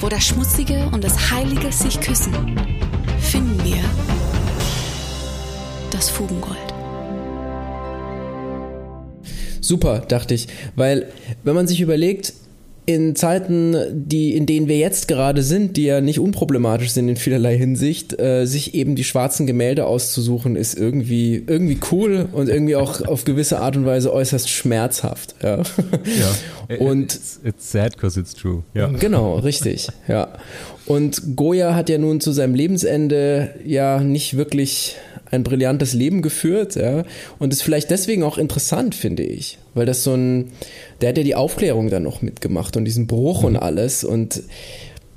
Wo das Schmutzige und das Heilige sich küssen, finden wir das Fugengold. Super, dachte ich, weil wenn man sich überlegt, in Zeiten, die, in denen wir jetzt gerade sind, die ja nicht unproblematisch sind in vielerlei Hinsicht, äh, sich eben die schwarzen Gemälde auszusuchen, ist irgendwie, irgendwie cool und irgendwie auch auf gewisse Art und Weise äußerst schmerzhaft. Ja. ja. Und it's, it's sad because it's true. Ja. Genau, richtig. Ja. Und Goya hat ja nun zu seinem Lebensende ja nicht wirklich ein brillantes Leben geführt, ja. Und ist vielleicht deswegen auch interessant, finde ich. Weil das so ein, der hat ja die Aufklärung dann noch mitgemacht und diesen Bruch mhm. und alles. Und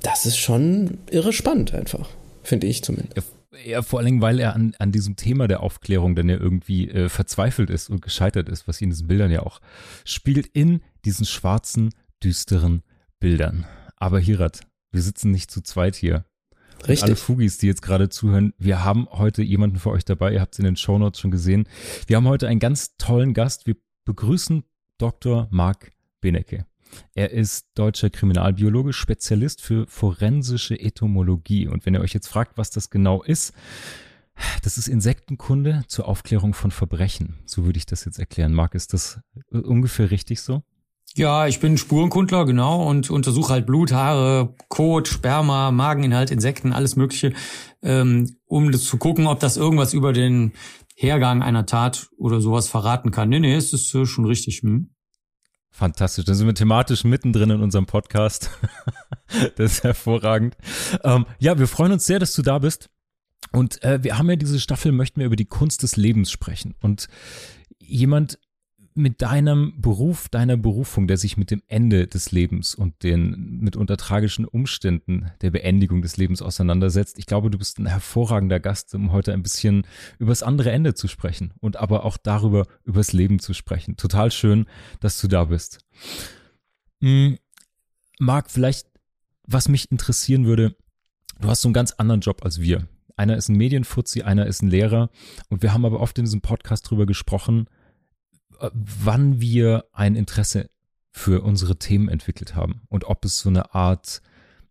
das ist schon irre spannend einfach, finde ich zumindest. Ja. Ja, vor allen Dingen, weil er an, an diesem Thema der Aufklärung dann ja irgendwie äh, verzweifelt ist und gescheitert ist, was ihn in diesen Bildern ja auch spielt, in diesen schwarzen, düsteren Bildern. Aber Hirat, wir sitzen nicht zu zweit hier. Richtig. alle Fugis, die jetzt gerade zuhören, wir haben heute jemanden für euch dabei. Ihr habt es in den Shownotes schon gesehen. Wir haben heute einen ganz tollen Gast. Wir begrüßen Dr. Marc Benecke. Er ist deutscher Kriminalbiologe, Spezialist für forensische Etymologie. Und wenn ihr euch jetzt fragt, was das genau ist, das ist Insektenkunde zur Aufklärung von Verbrechen. So würde ich das jetzt erklären. Marc, ist das ungefähr richtig so? Ja, ich bin Spurenkundler, genau, und untersuche halt Blut, Haare, Kot, Sperma, Mageninhalt, Insekten, alles Mögliche, ähm, um zu gucken, ob das irgendwas über den Hergang einer Tat oder sowas verraten kann. Nee, nee, es ist äh, schon richtig. Hm? Fantastisch, dann sind wir thematisch mittendrin in unserem Podcast. das ist hervorragend. Ähm, ja, wir freuen uns sehr, dass du da bist. Und äh, wir haben ja diese Staffel, möchten wir über die Kunst des Lebens sprechen. Und jemand, mit deinem Beruf, deiner Berufung, der sich mit dem Ende des Lebens und den mitunter tragischen Umständen der Beendigung des Lebens auseinandersetzt. Ich glaube, du bist ein hervorragender Gast, um heute ein bisschen übers andere Ende zu sprechen und aber auch darüber, übers Leben zu sprechen. Total schön, dass du da bist. Hm, Marc, vielleicht, was mich interessieren würde, du hast so einen ganz anderen Job als wir. Einer ist ein Medienfuzzi, einer ist ein Lehrer. Und wir haben aber oft in diesem Podcast drüber gesprochen, wann wir ein Interesse für unsere Themen entwickelt haben und ob es so eine Art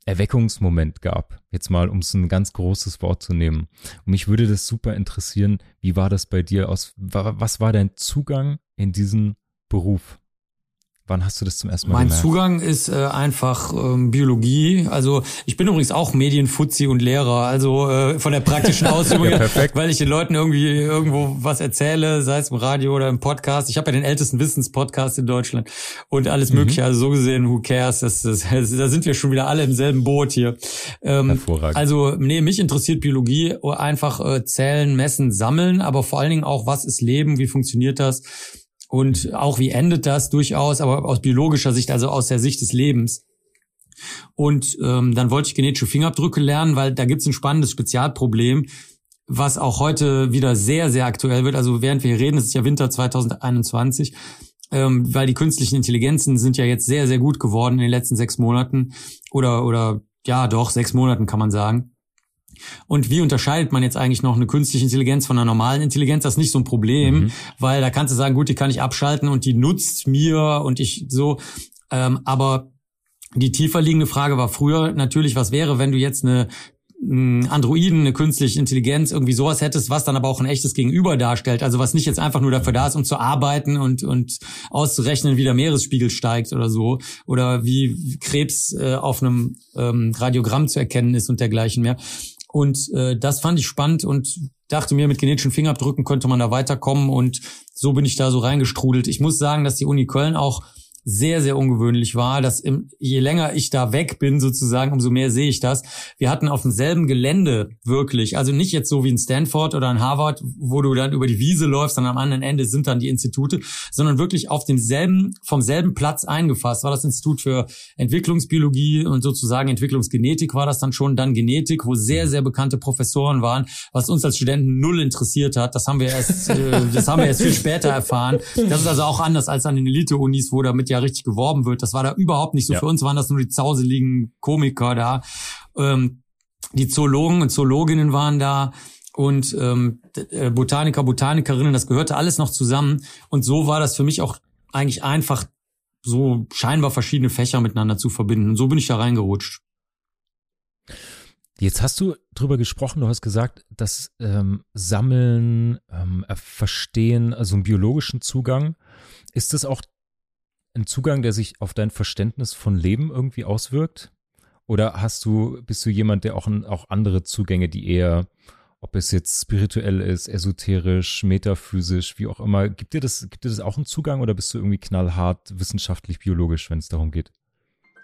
Erweckungsmoment gab. Jetzt mal, um es ein ganz großes Wort zu nehmen. Und mich würde das super interessieren, wie war das bei dir aus? Was war dein Zugang in diesen Beruf? Wann hast du das zum ersten Mal Mein gemerkt? Zugang ist äh, einfach ähm, Biologie. Also ich bin übrigens auch Medienfuzzi und Lehrer, also äh, von der praktischen Ausübung, ja, perfekt. weil ich den Leuten irgendwie irgendwo was erzähle, sei es im Radio oder im Podcast. Ich habe ja den ältesten Wissenspodcast in Deutschland und alles mhm. Mögliche. Also so gesehen, who cares? Das, das, das, da sind wir schon wieder alle im selben Boot hier. Ähm, Hervorragend. Also nee, mich interessiert Biologie einfach äh, Zellen, Messen, Sammeln, aber vor allen Dingen auch, was ist Leben, wie funktioniert das? Und auch wie endet das durchaus, aber aus biologischer Sicht, also aus der Sicht des Lebens. Und ähm, dann wollte ich genetische Fingerabdrücke lernen, weil da gibt's ein spannendes Spezialproblem, was auch heute wieder sehr, sehr aktuell wird. Also während wir hier reden, es ist ja Winter 2021, ähm, weil die künstlichen Intelligenzen sind ja jetzt sehr, sehr gut geworden in den letzten sechs Monaten oder, oder ja, doch, sechs Monaten kann man sagen. Und wie unterscheidet man jetzt eigentlich noch eine künstliche Intelligenz von einer normalen Intelligenz? Das ist nicht so ein Problem, mhm. weil da kannst du sagen, gut, die kann ich abschalten und die nutzt mir und ich so. Ähm, aber die tiefer liegende Frage war früher natürlich, was wäre, wenn du jetzt eine Androiden, eine künstliche Intelligenz, irgendwie sowas hättest, was dann aber auch ein echtes Gegenüber darstellt. Also was nicht jetzt einfach nur dafür da ist, um zu arbeiten und, und auszurechnen, wie der Meeresspiegel steigt oder so. Oder wie Krebs äh, auf einem ähm, Radiogramm zu erkennen ist und dergleichen mehr. Und äh, das fand ich spannend und dachte mir, mit genetischen Fingerabdrücken könnte man da weiterkommen. Und so bin ich da so reingestrudelt. Ich muss sagen, dass die Uni Köln auch sehr, sehr ungewöhnlich war, dass im, je länger ich da weg bin sozusagen, umso mehr sehe ich das. Wir hatten auf demselben Gelände wirklich, also nicht jetzt so wie in Stanford oder in Harvard, wo du dann über die Wiese läufst und am anderen Ende sind dann die Institute, sondern wirklich auf demselben, vom selben Platz eingefasst. War das Institut für Entwicklungsbiologie und sozusagen Entwicklungsgenetik war das dann schon, dann Genetik, wo sehr, sehr bekannte Professoren waren, was uns als Studenten null interessiert hat. Das haben wir erst, äh, das haben wir erst viel später erfahren. Das ist also auch anders als an den Elite-Unis, wo damit ja richtig geworben wird. Das war da überhaupt nicht so. Ja. Für uns waren das nur die zauseligen Komiker da. Ähm, die Zoologen und Zoologinnen waren da und ähm, äh, Botaniker, Botanikerinnen, das gehörte alles noch zusammen. Und so war das für mich auch eigentlich einfach, so scheinbar verschiedene Fächer miteinander zu verbinden. Und so bin ich da reingerutscht. Jetzt hast du drüber gesprochen, du hast gesagt, dass ähm, Sammeln, ähm, Verstehen, also einen biologischen Zugang, ist das auch ein Zugang, der sich auf dein Verständnis von Leben irgendwie auswirkt? Oder hast du, bist du jemand, der auch, auch andere Zugänge, die eher, ob es jetzt spirituell ist, esoterisch, metaphysisch, wie auch immer, gibt dir das, gibt dir das auch einen Zugang oder bist du irgendwie knallhart wissenschaftlich, biologisch, wenn es darum geht?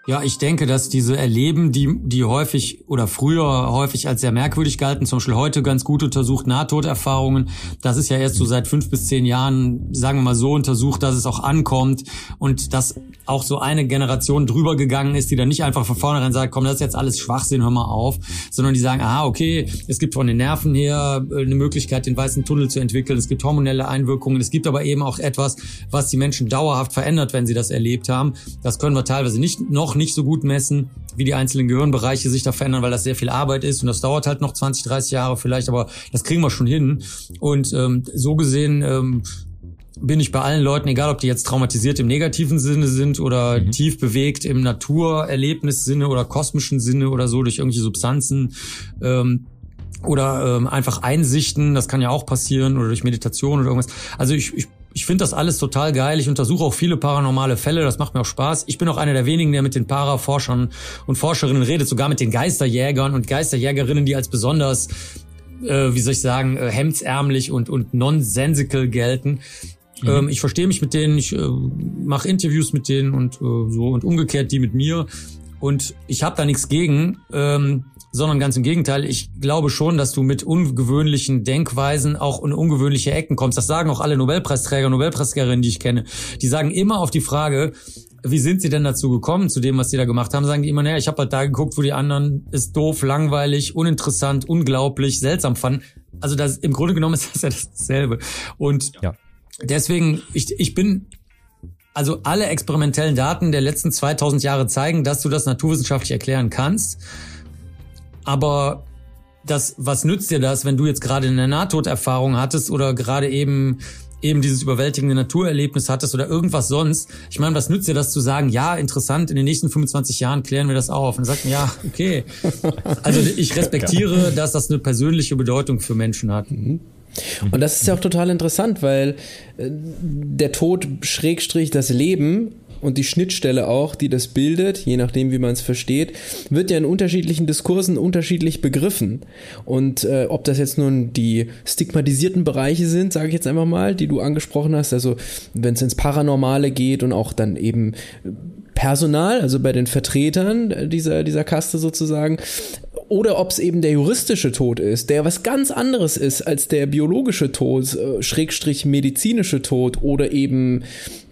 Ja, ich denke, dass diese Erleben, die, die häufig oder früher häufig als sehr merkwürdig galten, zum Beispiel heute ganz gut untersucht, Nahtoderfahrungen, das ist ja erst so seit fünf bis zehn Jahren, sagen wir mal so, untersucht, dass es auch ankommt und dass auch so eine Generation drüber gegangen ist, die dann nicht einfach von vornherein sagt, komm, das ist jetzt alles Schwachsinn, hör mal auf, sondern die sagen, aha, okay, es gibt von den Nerven her äh, eine Möglichkeit, den weißen Tunnel zu entwickeln, es gibt hormonelle Einwirkungen, es gibt aber eben auch etwas, was die Menschen dauerhaft verändert, wenn sie das erlebt haben. Das können wir teilweise nicht noch nicht so gut messen, wie die einzelnen Gehirnbereiche sich da verändern, weil das sehr viel Arbeit ist und das dauert halt noch 20, 30 Jahre vielleicht, aber das kriegen wir schon hin. Und ähm, so gesehen ähm, bin ich bei allen Leuten, egal ob die jetzt traumatisiert im negativen Sinne sind oder mhm. tief bewegt im Naturerlebnissinne oder kosmischen Sinne oder so durch irgendwelche Substanzen ähm, oder ähm, einfach Einsichten, das kann ja auch passieren oder durch Meditation oder irgendwas. Also ich, ich ich finde das alles total geil. Ich untersuche auch viele paranormale Fälle. Das macht mir auch Spaß. Ich bin auch einer der wenigen, der mit den Paraforschern und Forscherinnen redet, sogar mit den Geisterjägern und Geisterjägerinnen, die als besonders, äh, wie soll ich sagen, äh, hemdsärmlich und, und nonsensical gelten. Mhm. Ähm, ich verstehe mich mit denen, ich äh, mache Interviews mit denen und äh, so und umgekehrt die mit mir. Und ich habe da nichts gegen. Ähm, sondern ganz im Gegenteil. Ich glaube schon, dass du mit ungewöhnlichen Denkweisen auch in ungewöhnliche Ecken kommst. Das sagen auch alle Nobelpreisträger, Nobelpreisträgerinnen, die ich kenne. Die sagen immer auf die Frage, wie sind sie denn dazu gekommen, zu dem, was sie da gemacht haben, sagen die immer, naja, ich habe halt da geguckt, wo die anderen es doof, langweilig, uninteressant, unglaublich, seltsam fanden. Also das, im Grunde genommen ist das ja dasselbe. Und ja. deswegen, ich, ich bin also alle experimentellen Daten der letzten 2000 Jahre zeigen, dass du das naturwissenschaftlich erklären kannst. Aber das, was nützt dir das, wenn du jetzt gerade eine Nahtoderfahrung hattest oder gerade eben eben dieses überwältigende Naturerlebnis hattest oder irgendwas sonst. Ich meine, was nützt dir das zu sagen, ja, interessant, in den nächsten 25 Jahren klären wir das auf. Und dann sagt man, ja, okay. Also ich respektiere, dass das eine persönliche Bedeutung für Menschen hat. Mhm. Und das ist ja auch total interessant, weil äh, der Tod Schrägstrich das Leben und die Schnittstelle auch, die das bildet, je nachdem, wie man es versteht, wird ja in unterschiedlichen Diskursen unterschiedlich begriffen. Und äh, ob das jetzt nun die stigmatisierten Bereiche sind, sage ich jetzt einfach mal, die du angesprochen hast, also wenn es ins Paranormale geht und auch dann eben Personal, also bei den Vertretern dieser, dieser Kaste sozusagen, oder ob es eben der juristische Tod ist, der was ganz anderes ist als der biologische Tod, äh, Schrägstrich medizinische Tod oder eben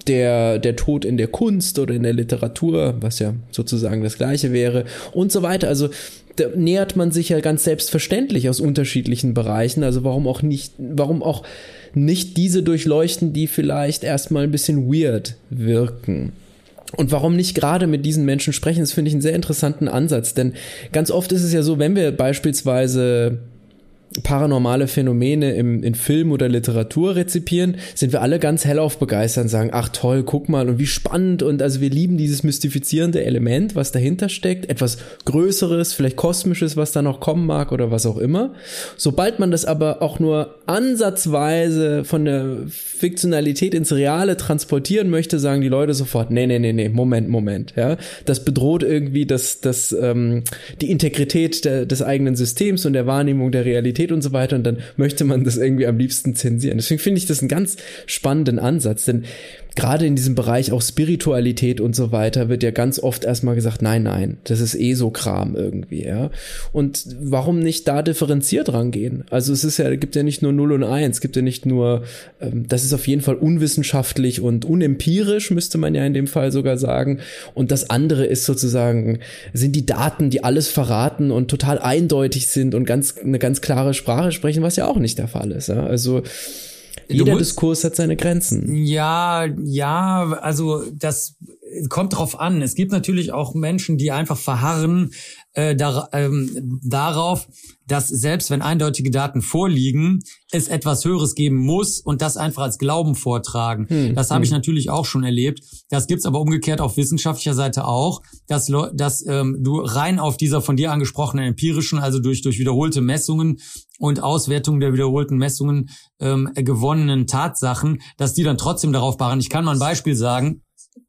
der, der Tod in der Kunst oder in der Literatur, was ja sozusagen das gleiche wäre und so weiter. Also da nähert man sich ja ganz selbstverständlich aus unterschiedlichen Bereichen. Also warum auch nicht, warum auch nicht diese durchleuchten, die vielleicht erstmal ein bisschen weird wirken. Und warum nicht gerade mit diesen Menschen sprechen, das finde ich einen sehr interessanten Ansatz. Denn ganz oft ist es ja so, wenn wir beispielsweise paranormale Phänomene im, in Film oder Literatur rezipieren, sind wir alle ganz hellauf begeistert und sagen, ach toll, guck mal und wie spannend und also wir lieben dieses mystifizierende Element, was dahinter steckt, etwas Größeres, vielleicht Kosmisches, was da noch kommen mag oder was auch immer. Sobald man das aber auch nur ansatzweise von der Fiktionalität ins Reale transportieren möchte, sagen die Leute sofort, nee, nee, nee, nee, Moment, Moment, ja. Das bedroht irgendwie das, das, ähm, die Integrität der, des eigenen Systems und der Wahrnehmung der Realität Qualität und so weiter und dann möchte man das irgendwie am liebsten zensieren. Deswegen finde ich das einen ganz spannenden Ansatz, denn gerade in diesem Bereich auch Spiritualität und so weiter wird ja ganz oft erstmal gesagt, nein, nein, das ist eh so Kram irgendwie, ja. Und warum nicht da differenziert rangehen? Also es ist ja, gibt ja nicht nur 0 und 1, gibt ja nicht nur, ähm, das ist auf jeden Fall unwissenschaftlich und unempirisch, müsste man ja in dem Fall sogar sagen. Und das andere ist sozusagen, sind die Daten, die alles verraten und total eindeutig sind und ganz, eine ganz klare Sprache sprechen, was ja auch nicht der Fall ist. Ja? Also jeder Diskurs hat seine Grenzen. Ja, ja, also das kommt drauf an. Es gibt natürlich auch Menschen, die einfach verharren äh, da, ähm, darauf, dass selbst wenn eindeutige Daten vorliegen, es etwas Höheres geben muss und das einfach als Glauben vortragen. Hm, das habe hm. ich natürlich auch schon erlebt. Das gibt's aber umgekehrt auf wissenschaftlicher Seite auch, dass, dass ähm, du rein auf dieser von dir angesprochenen empirischen, also durch, durch wiederholte Messungen und Auswertung der wiederholten Messungen ähm, gewonnenen Tatsachen, dass die dann trotzdem darauf beharren. Ich kann mal ein Beispiel sagen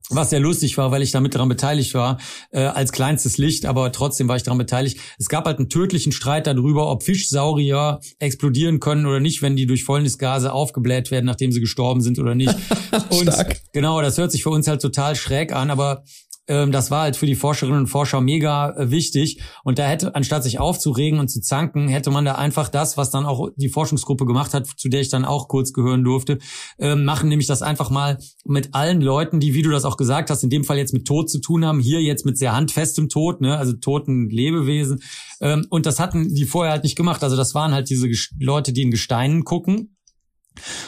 was sehr lustig war, weil ich damit daran beteiligt war, äh, als kleinstes Licht, aber trotzdem war ich daran beteiligt. Es gab halt einen tödlichen Streit darüber, ob Fischsaurier explodieren können oder nicht, wenn die durch Fäulnisgase aufgebläht werden, nachdem sie gestorben sind oder nicht. Und genau, das hört sich für uns halt total schräg an, aber das war halt für die Forscherinnen und Forscher mega äh, wichtig. Und da hätte, anstatt sich aufzuregen und zu zanken, hätte man da einfach das, was dann auch die Forschungsgruppe gemacht hat, zu der ich dann auch kurz gehören durfte, ähm, machen, nämlich das einfach mal mit allen Leuten, die, wie du das auch gesagt hast, in dem Fall jetzt mit Tod zu tun haben, hier jetzt mit sehr handfestem Tod, ne, also toten Lebewesen. Ähm, und das hatten die vorher halt nicht gemacht. Also das waren halt diese Leute, die in Gesteinen gucken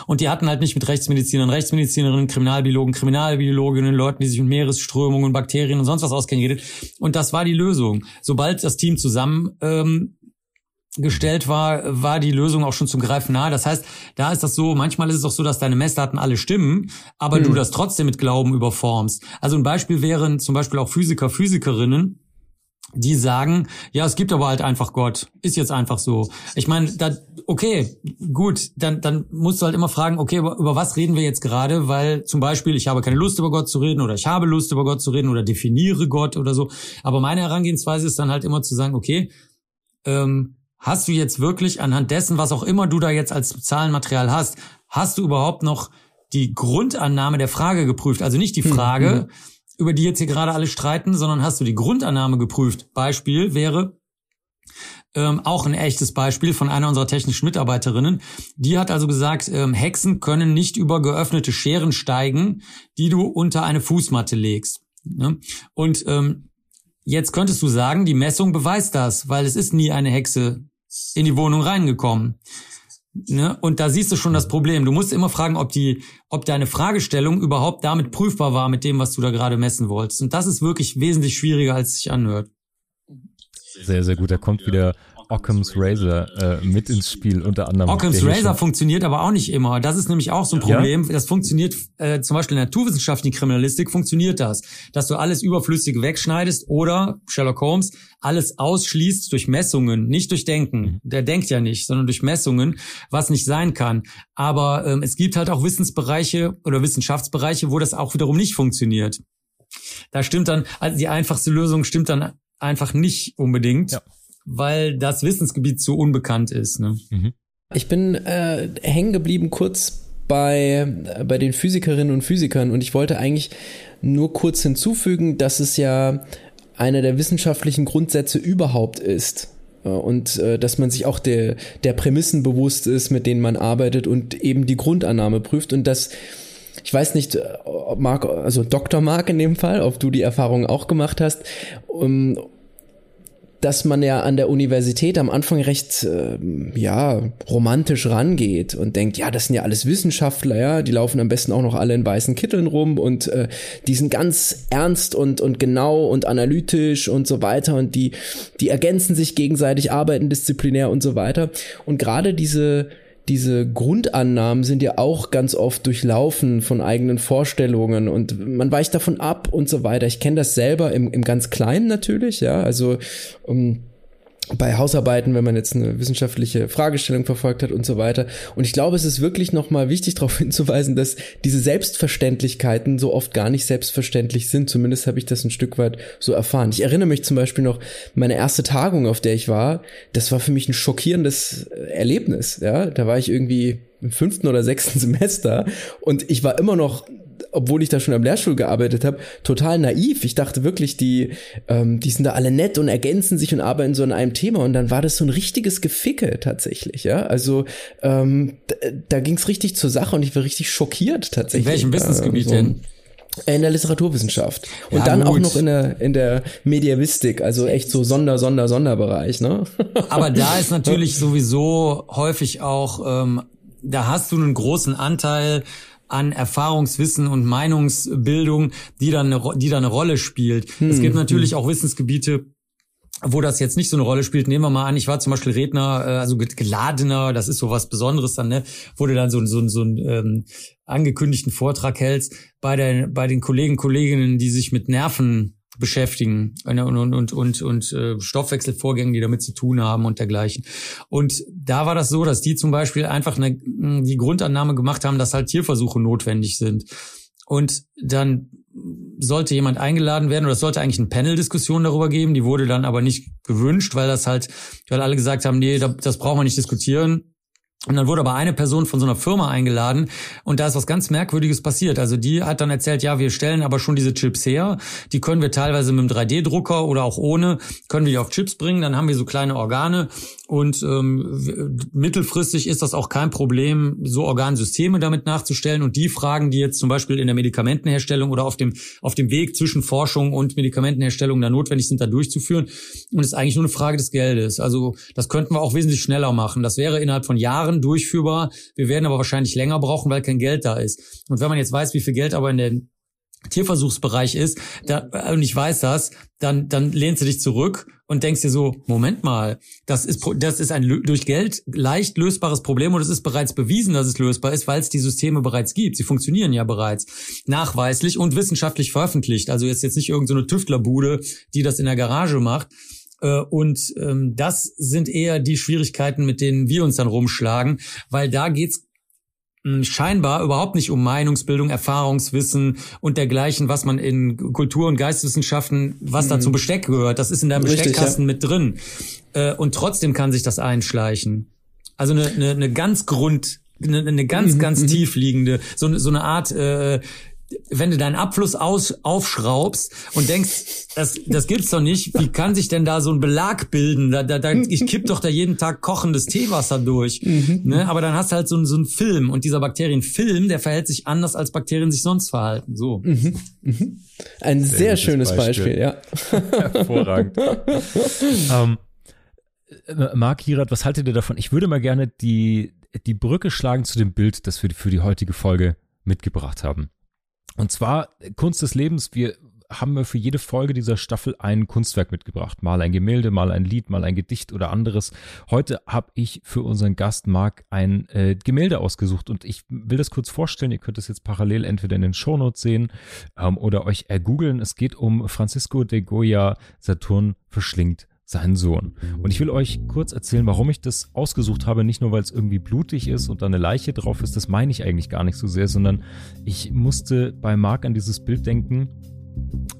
und die hatten halt nicht mit Rechtsmedizinern, Rechtsmedizinerinnen, Kriminalbiologen, Kriminalbiologinnen, Leuten, die sich mit Meeresströmungen, Bakterien und sonst was auskennen, geredet. Und das war die Lösung. Sobald das Team zusammen ähm, gestellt war, war die Lösung auch schon zum Greifen nahe. Das heißt, da ist das so, manchmal ist es auch so, dass deine Messdaten alle stimmen, aber hm. du das trotzdem mit Glauben überformst. Also ein Beispiel wären zum Beispiel auch Physiker, Physikerinnen, die sagen, ja, es gibt aber halt einfach Gott. Ist jetzt einfach so. Ich meine, da, okay, gut, dann, dann musst du halt immer fragen, okay, über, über was reden wir jetzt gerade? Weil zum Beispiel, ich habe keine Lust über Gott zu reden oder ich habe Lust über Gott zu reden oder definiere Gott oder so. Aber meine Herangehensweise ist dann halt immer zu sagen, okay, ähm, hast du jetzt wirklich anhand dessen, was auch immer du da jetzt als Zahlenmaterial hast, hast du überhaupt noch die Grundannahme der Frage geprüft? Also nicht die hm, Frage, mhm über die jetzt hier gerade alle streiten, sondern hast du die Grundannahme geprüft. Beispiel wäre ähm, auch ein echtes Beispiel von einer unserer technischen Mitarbeiterinnen. Die hat also gesagt, ähm, Hexen können nicht über geöffnete Scheren steigen, die du unter eine Fußmatte legst. Ne? Und ähm, jetzt könntest du sagen, die Messung beweist das, weil es ist nie eine Hexe in die Wohnung reingekommen. Ne? Und da siehst du schon das Problem. Du musst immer fragen, ob die, ob deine Fragestellung überhaupt damit prüfbar war mit dem, was du da gerade messen wolltest. Und das ist wirklich wesentlich schwieriger, als es sich anhört. Sehr, sehr gut. Da kommt wieder Occam's Razor äh, mit ins Spiel, unter anderem. Occam's Razor funktioniert aber auch nicht immer. Das ist nämlich auch so ein Problem. Ja? Das funktioniert, äh, zum Beispiel in der naturwissenschaftlichen Kriminalistik funktioniert das, dass du alles Überflüssige wegschneidest oder, Sherlock Holmes, alles ausschließt durch Messungen, nicht durch Denken. Mhm. Der denkt ja nicht, sondern durch Messungen, was nicht sein kann. Aber ähm, es gibt halt auch Wissensbereiche oder Wissenschaftsbereiche, wo das auch wiederum nicht funktioniert. Da stimmt dann, also die einfachste Lösung stimmt dann einfach nicht unbedingt. Ja weil das Wissensgebiet zu unbekannt ist. Ne? Mhm. Ich bin äh, hängen geblieben kurz bei, bei den Physikerinnen und Physikern und ich wollte eigentlich nur kurz hinzufügen, dass es ja einer der wissenschaftlichen Grundsätze überhaupt ist. Äh, und äh, dass man sich auch der, der Prämissen bewusst ist, mit denen man arbeitet und eben die Grundannahme prüft und dass ich weiß nicht, äh, ob Mark, also Dr. Mark in dem Fall, ob du die Erfahrung auch gemacht hast, um, dass man ja an der Universität am Anfang recht äh, ja romantisch rangeht und denkt, ja, das sind ja alles Wissenschaftler, ja, die laufen am besten auch noch alle in weißen Kitteln rum und äh, die sind ganz ernst und und genau und analytisch und so weiter und die die ergänzen sich gegenseitig, arbeiten disziplinär und so weiter. Und gerade diese diese Grundannahmen sind ja auch ganz oft durchlaufen von eigenen Vorstellungen und man weicht davon ab und so weiter. Ich kenne das selber im, im ganz Kleinen natürlich, ja, also um, bei Hausarbeiten, wenn man jetzt eine wissenschaftliche Fragestellung verfolgt hat und so weiter. Und ich glaube, es ist wirklich nochmal wichtig darauf hinzuweisen, dass diese Selbstverständlichkeiten so oft gar nicht selbstverständlich sind. Zumindest habe ich das ein Stück weit so erfahren. Ich erinnere mich zum Beispiel noch, meine erste Tagung, auf der ich war, das war für mich ein schockierendes Erlebnis. Ja, da war ich irgendwie im fünften oder sechsten Semester und ich war immer noch obwohl ich da schon am Lehrstuhl gearbeitet habe, total naiv. Ich dachte wirklich, die, ähm, die sind da alle nett und ergänzen sich und arbeiten so an einem Thema. Und dann war das so ein richtiges Geficke tatsächlich, ja. Also ähm, da ging es richtig zur Sache und ich war richtig schockiert tatsächlich. In welchem Wissensgebiet ähm, so. denn? In der Literaturwissenschaft. Und ja, dann gut. auch noch in der, in der Mediavistik, also echt so Sonder, Sonder, Sonderbereich, ne? Aber da ist natürlich sowieso häufig auch, ähm, da hast du einen großen Anteil an Erfahrungswissen und Meinungsbildung, die dann eine, die dann eine Rolle spielt. Hm, es gibt natürlich hm. auch Wissensgebiete, wo das jetzt nicht so eine Rolle spielt, nehmen wir mal an, ich war zum Beispiel Redner, äh, also geladener, das ist so was Besonderes dann, ne, wo du dann so, so, so einen ähm, angekündigten Vortrag hältst bei, der, bei den Kollegen, Kolleginnen, die sich mit Nerven beschäftigen und, und, und, und, und äh, Stoffwechselvorgängen, die damit zu tun haben und dergleichen. Und da war das so, dass die zum Beispiel einfach eine, die Grundannahme gemacht haben, dass halt Tierversuche notwendig sind. Und dann sollte jemand eingeladen werden oder es sollte eigentlich eine Panel-Diskussion darüber geben. Die wurde dann aber nicht gewünscht, weil das halt, weil alle gesagt haben, nee, das brauchen wir nicht diskutieren. Und dann wurde aber eine Person von so einer Firma eingeladen und da ist was ganz Merkwürdiges passiert. Also die hat dann erzählt, ja, wir stellen aber schon diese Chips her. Die können wir teilweise mit einem 3D-Drucker oder auch ohne, können wir die auf Chips bringen. Dann haben wir so kleine Organe und ähm, mittelfristig ist das auch kein Problem, so Organsysteme damit nachzustellen. Und die Fragen, die jetzt zum Beispiel in der Medikamentenherstellung oder auf dem, auf dem Weg zwischen Forschung und Medikamentenherstellung da notwendig sind, da durchzuführen. Und es ist eigentlich nur eine Frage des Geldes. Also das könnten wir auch wesentlich schneller machen. Das wäre innerhalb von Jahren durchführbar. Wir werden aber wahrscheinlich länger brauchen, weil kein Geld da ist. Und wenn man jetzt weiß, wie viel Geld aber in der Tierversuchsbereich ist, da, und ich weiß das, dann, dann lehnst du dich zurück und denkst dir so, Moment mal, das ist, das ist ein durch Geld leicht lösbares Problem und es ist bereits bewiesen, dass es lösbar ist, weil es die Systeme bereits gibt. Sie funktionieren ja bereits nachweislich und wissenschaftlich veröffentlicht. Also ist jetzt nicht irgendeine so Tüftlerbude, die das in der Garage macht. Äh, und ähm, das sind eher die Schwierigkeiten, mit denen wir uns dann rumschlagen, weil da geht's scheinbar überhaupt nicht um Meinungsbildung, Erfahrungswissen und dergleichen, was man in Kultur- und Geisteswissenschaften, was mhm. da zum Besteck gehört. Das ist in deinem Besteckkasten ja. mit drin. Äh, und trotzdem kann sich das einschleichen. Also eine, eine, eine ganz Grund, eine, eine ganz, mhm. ganz mhm. tief liegende, so, so eine Art äh, wenn du deinen Abfluss aus, aufschraubst und denkst, das, das gibt's doch nicht, wie kann sich denn da so ein Belag bilden? Da, da, da, ich kipp doch da jeden Tag kochendes Teewasser durch. Mhm. Ne? Aber dann hast du halt so, so einen Film und dieser Bakterienfilm, der verhält sich anders, als Bakterien sich sonst verhalten. So. Mhm. Mhm. Ein sehr, sehr schönes Beispiel. Beispiel, ja. Hervorragend. ähm, Marc Hirat, was haltet ihr davon? Ich würde mal gerne die, die Brücke schlagen zu dem Bild, das wir für die heutige Folge mitgebracht haben. Und zwar Kunst des Lebens. Wir haben wir für jede Folge dieser Staffel ein Kunstwerk mitgebracht. Mal ein Gemälde, mal ein Lied, mal ein Gedicht oder anderes. Heute habe ich für unseren Gast Marc ein äh, Gemälde ausgesucht und ich will das kurz vorstellen. Ihr könnt es jetzt parallel entweder in den Shownotes sehen ähm, oder euch ergoogeln. Es geht um Francisco de Goya, Saturn verschlingt seinen Sohn. Und ich will euch kurz erzählen, warum ich das ausgesucht habe. Nicht nur, weil es irgendwie blutig ist und da eine Leiche drauf ist, das meine ich eigentlich gar nicht so sehr, sondern ich musste bei Marc an dieses Bild denken,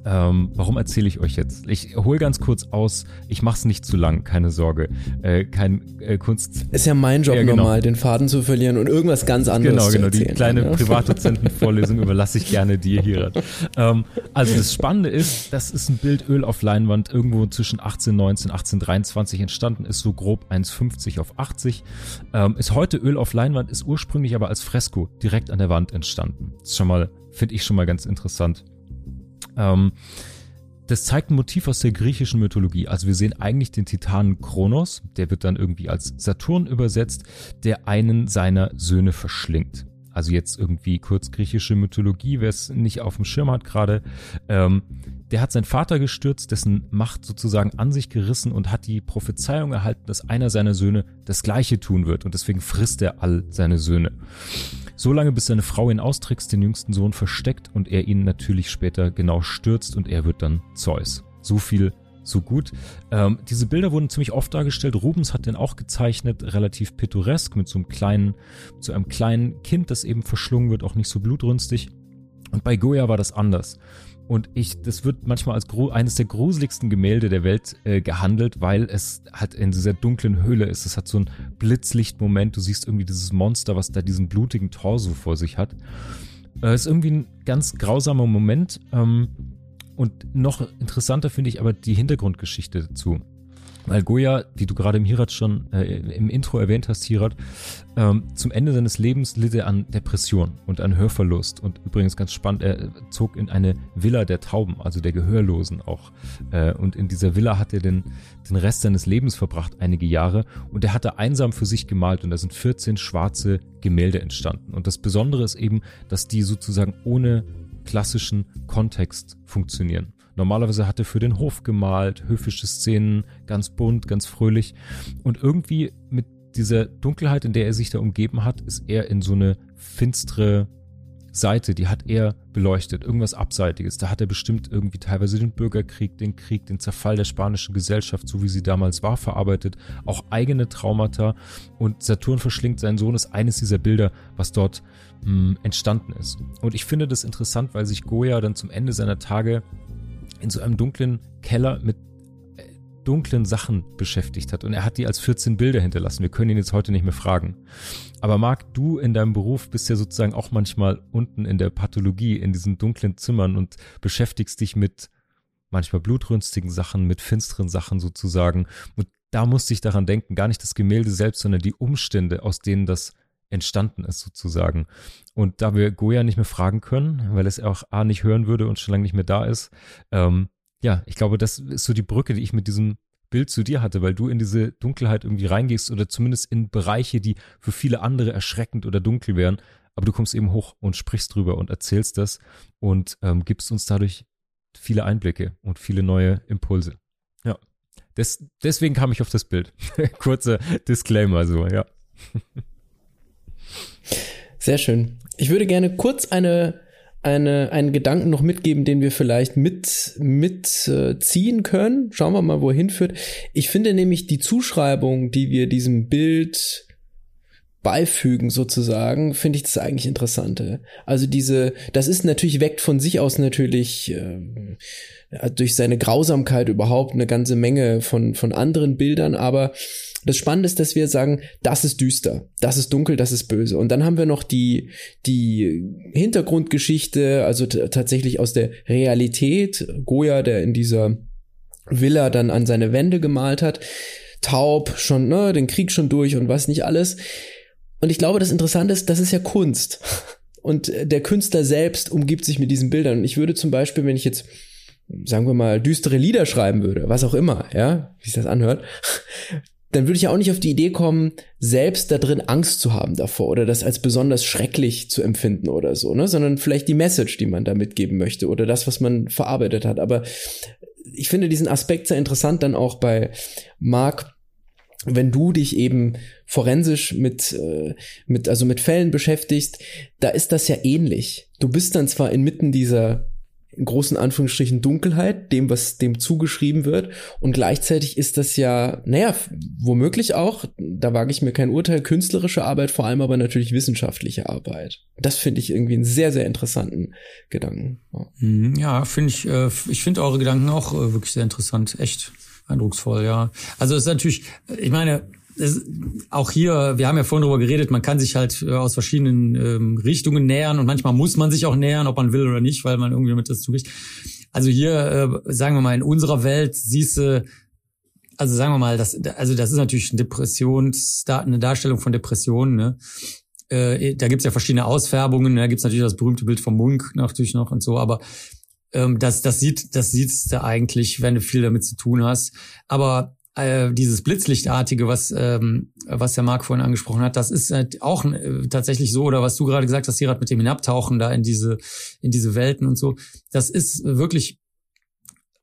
ähm, warum erzähle ich euch jetzt? Ich hole ganz kurz aus. Ich mache es nicht zu lang, keine Sorge. Äh, kein äh, Kunst. Ist ja mein Job ja, genau. normal, den Faden zu verlieren und irgendwas ganz anderes genau, zu genau, erzählen. Genau, die kleine ja. Privatdozentenvorlesung überlasse ich gerne dir hier. Ähm, also das Spannende ist, das ist ein Bildöl auf Leinwand irgendwo zwischen 1819, 1823 entstanden, ist so grob 1,50 auf 80. Ähm, ist heute Öl auf Leinwand, ist ursprünglich aber als Fresko direkt an der Wand entstanden. Das ist schon mal, finde ich schon mal ganz interessant. Ähm, das zeigt ein Motiv aus der griechischen Mythologie. Also wir sehen eigentlich den Titanen Kronos, der wird dann irgendwie als Saturn übersetzt, der einen seiner Söhne verschlingt. Also jetzt irgendwie kurz griechische Mythologie, wer es nicht auf dem Schirm hat gerade. Ähm, der hat seinen Vater gestürzt, dessen Macht sozusagen an sich gerissen und hat die Prophezeiung erhalten, dass einer seiner Söhne das Gleiche tun wird und deswegen frisst er all seine Söhne. So lange, bis seine Frau ihn austrickst, den jüngsten Sohn versteckt und er ihn natürlich später genau stürzt und er wird dann Zeus. So viel so gut. Ähm, diese Bilder wurden ziemlich oft dargestellt. Rubens hat den auch gezeichnet, relativ pittoresk, mit so einem kleinen, so einem kleinen Kind, das eben verschlungen wird, auch nicht so blutrünstig. Und bei Goya war das anders. Und ich, das wird manchmal als eines der gruseligsten Gemälde der Welt äh, gehandelt, weil es halt in dieser dunklen Höhle ist. Es hat so einen Blitzlichtmoment. Du siehst irgendwie dieses Monster, was da diesen blutigen Torso vor sich hat. Äh, ist irgendwie ein ganz grausamer Moment. Ähm, und noch interessanter finde ich aber die Hintergrundgeschichte dazu. Weil Goya, wie du gerade im Hirat schon äh, im Intro erwähnt hast, Hirat, ähm, zum Ende seines Lebens litt er an Depression und an Hörverlust. Und übrigens ganz spannend, er zog in eine Villa der Tauben, also der Gehörlosen auch. Äh, und in dieser Villa hat er den, den Rest seines Lebens verbracht, einige Jahre. Und er hatte einsam für sich gemalt und da sind 14 schwarze Gemälde entstanden. Und das Besondere ist eben, dass die sozusagen ohne klassischen Kontext funktionieren. Normalerweise hat er für den Hof gemalt, höfische Szenen, ganz bunt, ganz fröhlich. Und irgendwie mit dieser Dunkelheit, in der er sich da umgeben hat, ist er in so eine finstere Seite, die hat er beleuchtet, irgendwas Abseitiges. Da hat er bestimmt irgendwie teilweise den Bürgerkrieg, den Krieg, den Zerfall der spanischen Gesellschaft, so wie sie damals war, verarbeitet, auch eigene Traumata. Und Saturn verschlingt seinen Sohn ist eines dieser Bilder, was dort mh, hm, entstanden ist. Und ich finde das interessant, weil sich Goya dann zum Ende seiner Tage in so einem dunklen Keller mit äh, dunklen Sachen beschäftigt hat und er hat die als 14 Bilder hinterlassen. Wir können ihn jetzt heute nicht mehr fragen. Aber Marc, du in deinem Beruf bist ja sozusagen auch manchmal unten in der Pathologie, in diesen dunklen Zimmern und beschäftigst dich mit manchmal blutrünstigen Sachen, mit finsteren Sachen sozusagen. Und da musste ich daran denken, gar nicht das Gemälde selbst, sondern die Umstände, aus denen das entstanden ist sozusagen. Und da wir Goya nicht mehr fragen können, weil es auch A nicht hören würde und schon lange nicht mehr da ist, ähm, ja, ich glaube, das ist so die Brücke, die ich mit diesem Bild zu dir hatte, weil du in diese Dunkelheit irgendwie reingehst oder zumindest in Bereiche, die für viele andere erschreckend oder dunkel wären, aber du kommst eben hoch und sprichst drüber und erzählst das und ähm, gibst uns dadurch viele Einblicke und viele neue Impulse. Ja. Des, deswegen kam ich auf das Bild. Kurzer Disclaimer so, ja. Sehr schön. Ich würde gerne kurz eine, eine, einen Gedanken noch mitgeben, den wir vielleicht mit, mitziehen äh, können. Schauen wir mal, wo er hinführt. Ich finde nämlich die Zuschreibung, die wir diesem Bild beifügen sozusagen, finde ich das eigentlich interessante. Also diese, das ist natürlich weckt von sich aus natürlich äh, durch seine Grausamkeit überhaupt eine ganze Menge von von anderen Bildern, aber das Spannende ist, dass wir sagen, das ist düster, das ist dunkel, das ist böse. Und dann haben wir noch die, die Hintergrundgeschichte, also tatsächlich aus der Realität. Goya, der in dieser Villa dann an seine Wände gemalt hat. Taub, schon, ne, den Krieg schon durch und was nicht alles. Und ich glaube, das Interessante ist, das ist ja Kunst. Und der Künstler selbst umgibt sich mit diesen Bildern. Und ich würde zum Beispiel, wenn ich jetzt sagen wir mal, düstere Lieder schreiben würde, was auch immer, ja, wie sich das anhört, dann würde ich ja auch nicht auf die Idee kommen, selbst da drin Angst zu haben davor oder das als besonders schrecklich zu empfinden oder so, ne, sondern vielleicht die Message, die man da mitgeben möchte oder das, was man verarbeitet hat. Aber ich finde diesen Aspekt sehr interessant dann auch bei Mark, wenn du dich eben forensisch mit, äh, mit, also mit Fällen beschäftigst, da ist das ja ähnlich. Du bist dann zwar inmitten dieser in großen Anführungsstrichen Dunkelheit, dem, was dem zugeschrieben wird. Und gleichzeitig ist das ja, naja, womöglich auch, da wage ich mir kein Urteil, künstlerische Arbeit, vor allem aber natürlich wissenschaftliche Arbeit. Das finde ich irgendwie einen sehr, sehr interessanten Gedanken. Ja, mhm, finde ich, äh, ich finde eure Gedanken auch äh, wirklich sehr interessant, echt eindrucksvoll, ja. Also es ist natürlich, ich meine, es, auch hier, wir haben ja vorhin darüber geredet, man kann sich halt äh, aus verschiedenen ähm, Richtungen nähern und manchmal muss man sich auch nähern, ob man will oder nicht, weil man irgendwie damit das zukriegt. Also hier, äh, sagen wir mal, in unserer Welt siehst du, also sagen wir mal, das, also das ist natürlich eine Depressions, eine Darstellung von Depressionen, ne? Äh, da gibt's ja verschiedene Ausfärbungen, da gibt's natürlich das berühmte Bild vom Munk natürlich noch und so, aber ähm, das, das sieht, das siehst du eigentlich, wenn du viel damit zu tun hast. Aber äh, dieses Blitzlichtartige, was ähm, was der Marc vorhin angesprochen hat, das ist halt auch äh, tatsächlich so oder was du gerade gesagt hast, gerade mit dem Hinabtauchen da in diese in diese Welten und so, das ist wirklich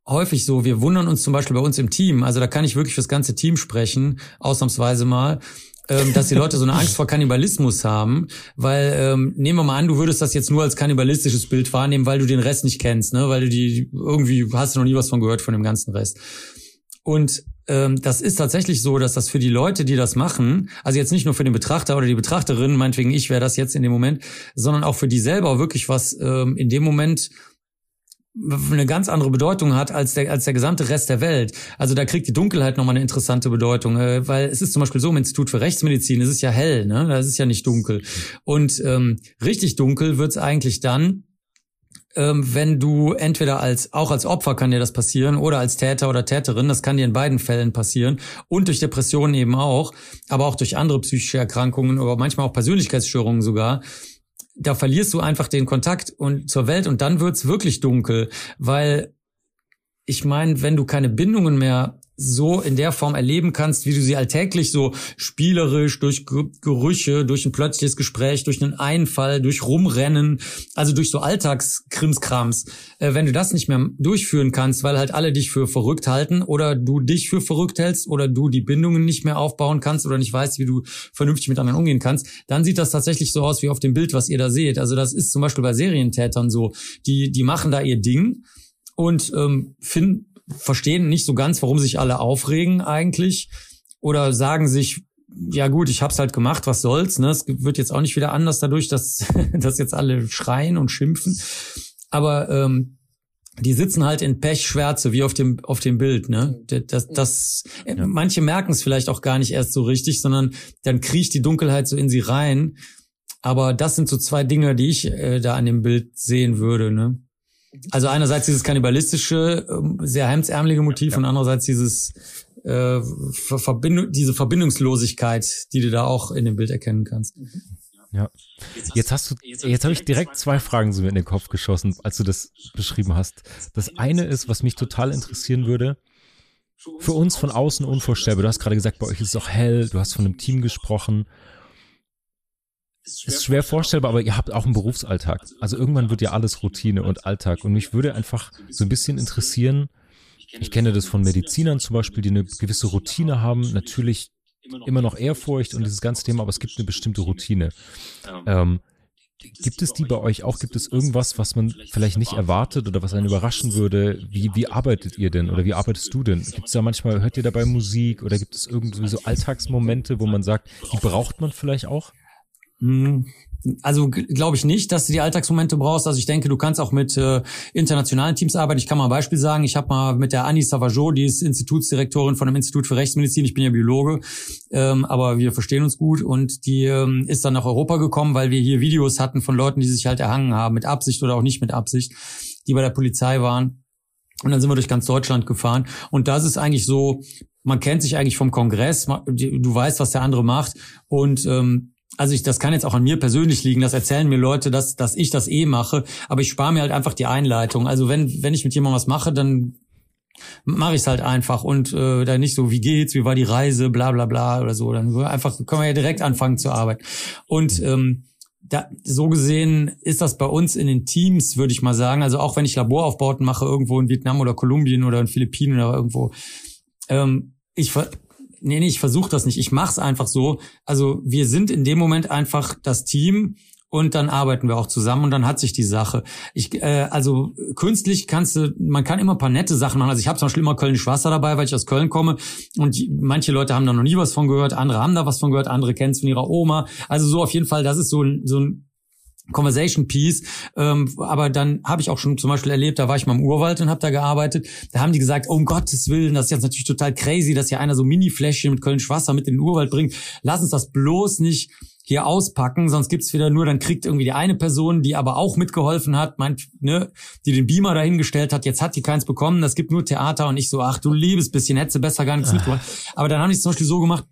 häufig so. Wir wundern uns zum Beispiel bei uns im Team, also da kann ich wirklich fürs ganze Team sprechen, ausnahmsweise mal, ähm, dass die Leute so eine Angst vor Kannibalismus haben, weil ähm, nehmen wir mal an, du würdest das jetzt nur als kannibalistisches Bild wahrnehmen, weil du den Rest nicht kennst, ne, weil du die irgendwie hast du noch nie was von gehört von dem ganzen Rest. Und das ist tatsächlich so, dass das für die Leute, die das machen, also jetzt nicht nur für den Betrachter oder die Betrachterin, meinetwegen ich wäre das jetzt in dem Moment, sondern auch für die selber wirklich was ähm, in dem Moment eine ganz andere Bedeutung hat als der, als der gesamte Rest der Welt. Also da kriegt die Dunkelheit nochmal eine interessante Bedeutung, äh, weil es ist zum Beispiel so im Institut für Rechtsmedizin, es ist ja hell, ne? Das ist ja nicht dunkel. Und ähm, richtig dunkel wird's eigentlich dann, ähm, wenn du entweder als, auch als Opfer kann dir das passieren oder als Täter oder Täterin, das kann dir in beiden Fällen passieren und durch Depressionen eben auch, aber auch durch andere psychische Erkrankungen oder manchmal auch Persönlichkeitsstörungen sogar. Da verlierst du einfach den Kontakt und zur Welt und dann wird's wirklich dunkel, weil ich meine, wenn du keine Bindungen mehr so in der Form erleben kannst, wie du sie alltäglich so spielerisch durch Gerüche, durch ein plötzliches Gespräch, durch einen Einfall, durch Rumrennen, also durch so Alltagskrimskrams, äh, wenn du das nicht mehr durchführen kannst, weil halt alle dich für verrückt halten oder du dich für verrückt hältst oder du die Bindungen nicht mehr aufbauen kannst oder nicht weißt, wie du vernünftig mit anderen umgehen kannst, dann sieht das tatsächlich so aus wie auf dem Bild, was ihr da seht. Also das ist zum Beispiel bei Serientätern so. Die, die machen da ihr Ding und ähm, finden verstehen nicht so ganz, warum sich alle aufregen eigentlich oder sagen sich, ja gut, ich hab's halt gemacht, was soll's, ne? Es wird jetzt auch nicht wieder anders dadurch, dass, dass jetzt alle schreien und schimpfen. Aber ähm, die sitzen halt in Pechschwärze, wie auf dem, auf dem Bild, ne? Das, das, ja. manche merken es vielleicht auch gar nicht erst so richtig, sondern dann kriecht die Dunkelheit so in sie rein. Aber das sind so zwei Dinge, die ich äh, da an dem Bild sehen würde, ne? Also einerseits dieses kannibalistische, ähm, sehr hemdsärmelige Motiv ja. und andererseits dieses äh, Verbindung, diese Verbindungslosigkeit, die du da auch in dem Bild erkennen kannst. Ja. Jetzt hast du, jetzt habe ich direkt zwei Fragen so in den Kopf geschossen, als du das beschrieben hast. Das eine ist, was mich total interessieren würde, für uns von außen unvorstellbar. Du hast gerade gesagt, bei euch ist es auch hell, du hast von einem Team gesprochen ist schwer vorstellbar, aber ihr habt auch einen Berufsalltag. Also irgendwann wird ja alles Routine und Alltag. Und mich würde einfach so ein bisschen interessieren, ich kenne das von Medizinern zum Beispiel, die eine gewisse Routine haben, natürlich immer noch Ehrfurcht und dieses ganze Thema, aber es gibt eine bestimmte Routine. Ähm, gibt es die bei euch auch? Gibt es irgendwas, was man vielleicht nicht erwartet oder was einen überraschen würde? Wie, wie arbeitet ihr denn oder wie arbeitest du denn? Gibt es da manchmal, hört ihr dabei Musik oder gibt es irgendwie so Alltagsmomente, wo man sagt, die braucht man vielleicht auch? Hm, also glaube ich nicht, dass du die Alltagsmomente brauchst. Also ich denke, du kannst auch mit äh, internationalen Teams arbeiten. Ich kann mal ein Beispiel sagen. Ich habe mal mit der Annie Savageau, die ist Institutsdirektorin von dem Institut für Rechtsmedizin. Ich bin ja Biologe, ähm, aber wir verstehen uns gut. Und die ähm, ist dann nach Europa gekommen, weil wir hier Videos hatten von Leuten, die sich halt erhangen haben, mit Absicht oder auch nicht mit Absicht, die bei der Polizei waren. Und dann sind wir durch ganz Deutschland gefahren. Und das ist eigentlich so, man kennt sich eigentlich vom Kongress, du weißt, was der andere macht. Und ähm, also ich, das kann jetzt auch an mir persönlich liegen, das erzählen mir Leute, dass, dass ich das eh mache, aber ich spare mir halt einfach die Einleitung. Also wenn, wenn ich mit jemandem was mache, dann mache ich es halt einfach und äh, dann nicht so, wie geht's, wie war die Reise, bla bla bla oder so. Dann einfach können wir ja direkt anfangen zu arbeiten. Und ähm, da, so gesehen ist das bei uns in den Teams, würde ich mal sagen. Also auch wenn ich Laboraufbauten mache, irgendwo in Vietnam oder Kolumbien oder in Philippinen oder irgendwo, ähm, ich nee, nee, ich versuche das nicht. Ich mach's einfach so. Also wir sind in dem Moment einfach das Team und dann arbeiten wir auch zusammen und dann hat sich die Sache. Ich, äh, also künstlich kannst du, man kann immer ein paar nette Sachen machen. Also ich habe zum Beispiel immer Kölnisch Wasser dabei, weil ich aus Köln komme und manche Leute haben da noch nie was von gehört, andere haben da was von gehört, andere kennen es von ihrer Oma. Also so auf jeden Fall, das ist so, so ein Conversation Piece. Ähm, aber dann habe ich auch schon zum Beispiel erlebt, da war ich mal im Urwald und habe da gearbeitet. Da haben die gesagt, oh, um Gottes Willen, das ist jetzt natürlich total crazy, dass hier einer so Mini-Fläschchen mit Köln Wasser mit in den Urwald bringt. Lass uns das bloß nicht hier auspacken, sonst gibt's wieder nur, dann kriegt irgendwie die eine Person, die aber auch mitgeholfen hat, meint, ne, die den Beamer dahingestellt hat, jetzt hat die keins bekommen, das gibt nur Theater und ich so, ach du liebes bisschen, hättest du besser gar nichts mitgebracht. Aber dann haben die es zum Beispiel so gemacht,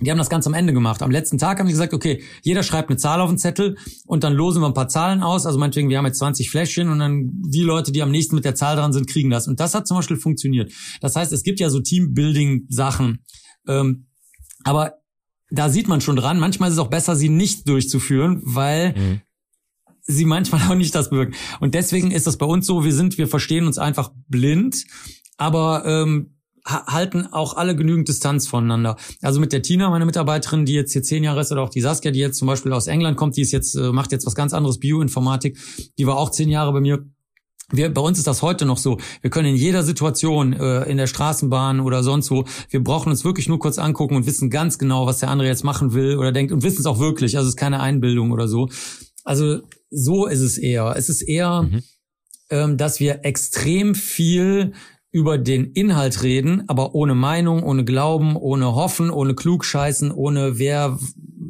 die haben das ganz am Ende gemacht. Am letzten Tag haben die gesagt, okay, jeder schreibt eine Zahl auf den Zettel und dann losen wir ein paar Zahlen aus. Also meinetwegen, wir haben jetzt 20 Fläschchen und dann die Leute, die am nächsten mit der Zahl dran sind, kriegen das. Und das hat zum Beispiel funktioniert. Das heißt, es gibt ja so Teambuilding-Sachen. Ähm, aber da sieht man schon dran, manchmal ist es auch besser, sie nicht durchzuführen, weil mhm. sie manchmal auch nicht das bewirken. Und deswegen ist das bei uns so, wir sind, wir verstehen uns einfach blind, aber ähm, halten auch alle genügend Distanz voneinander. Also mit der Tina, meine Mitarbeiterin, die jetzt hier zehn Jahre ist, oder auch die Saskia, die jetzt zum Beispiel aus England kommt, die ist jetzt, äh, macht jetzt was ganz anderes, Bioinformatik, die war auch zehn Jahre bei mir. Wir, bei uns ist das heute noch so. Wir können in jeder Situation, äh, in der Straßenbahn oder sonst wo, wir brauchen uns wirklich nur kurz angucken und wissen ganz genau, was der andere jetzt machen will oder denkt und wissen es auch wirklich. Also es ist keine Einbildung oder so. Also so ist es eher. Es ist eher, mhm ähm, dass wir extrem viel über den Inhalt reden, aber ohne Meinung, ohne Glauben, ohne Hoffen, ohne Klugscheißen, ohne wer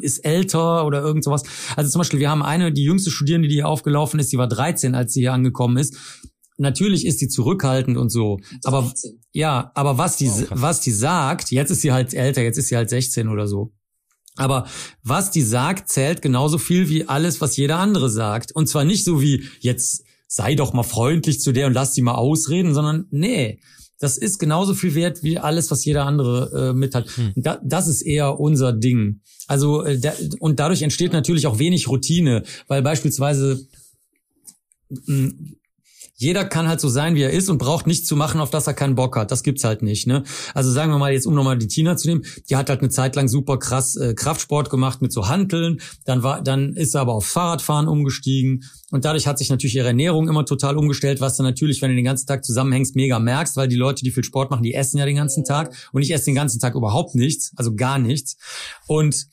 ist älter oder irgend sowas. Also zum Beispiel, wir haben eine, die jüngste Studierende, die hier aufgelaufen ist, die war 13, als sie hier angekommen ist. Natürlich ist sie zurückhaltend und so, aber ja, aber was die, oh, was die sagt, jetzt ist sie halt älter, jetzt ist sie halt 16 oder so. Aber was die sagt, zählt genauso viel wie alles, was jeder andere sagt. Und zwar nicht so wie jetzt sei doch mal freundlich zu der und lass die mal ausreden, sondern nee, das ist genauso viel wert wie alles, was jeder andere äh, mit hat. Hm. Da, das ist eher unser Ding. Also äh, da, und dadurch entsteht natürlich auch wenig Routine, weil beispielsweise mh, jeder kann halt so sein, wie er ist und braucht nichts zu machen, auf das er keinen Bock hat. Das gibt's halt nicht. Ne? Also sagen wir mal jetzt, um nochmal die Tina zu nehmen, die hat halt eine Zeit lang super krass äh, Kraftsport gemacht mit so Hanteln. Dann war, dann ist sie aber auf Fahrradfahren umgestiegen und dadurch hat sich natürlich ihre Ernährung immer total umgestellt, was dann natürlich, wenn du den ganzen Tag zusammenhängst, mega merkst, weil die Leute, die viel Sport machen, die essen ja den ganzen Tag und ich esse den ganzen Tag überhaupt nichts, also gar nichts. Und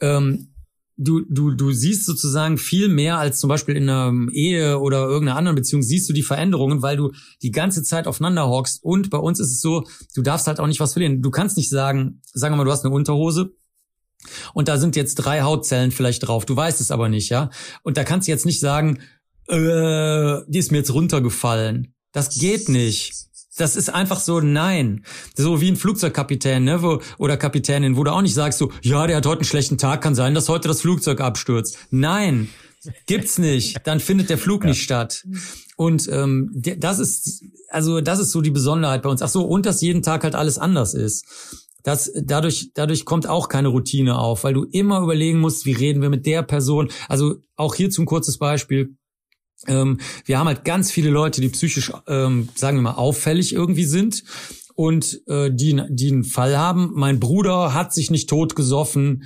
ähm, du, du, du siehst sozusagen viel mehr als zum Beispiel in einer Ehe oder irgendeiner anderen Beziehung, siehst du die Veränderungen, weil du die ganze Zeit aufeinander hockst. Und bei uns ist es so, du darfst halt auch nicht was verlieren. Du kannst nicht sagen, sagen wir mal, du hast eine Unterhose und da sind jetzt drei Hautzellen vielleicht drauf. Du weißt es aber nicht, ja. Und da kannst du jetzt nicht sagen, äh, die ist mir jetzt runtergefallen. Das geht nicht. Das ist einfach so, nein. So wie ein Flugzeugkapitän, ne, wo, oder Kapitänin, wo du auch nicht sagst so, ja, der hat heute einen schlechten Tag, kann sein, dass heute das Flugzeug abstürzt. Nein, gibt's nicht. Dann findet der Flug ja. nicht statt. Und ähm, das ist, also das ist so die Besonderheit bei uns. Ach so, und dass jeden Tag halt alles anders ist. Das, dadurch, dadurch kommt auch keine Routine auf, weil du immer überlegen musst, wie reden wir mit der Person. Also auch hier zum kurzes Beispiel ähm, wir haben halt ganz viele Leute, die psychisch, ähm, sagen wir mal, auffällig irgendwie sind und äh, die, die einen Fall haben. Mein Bruder hat sich nicht totgesoffen,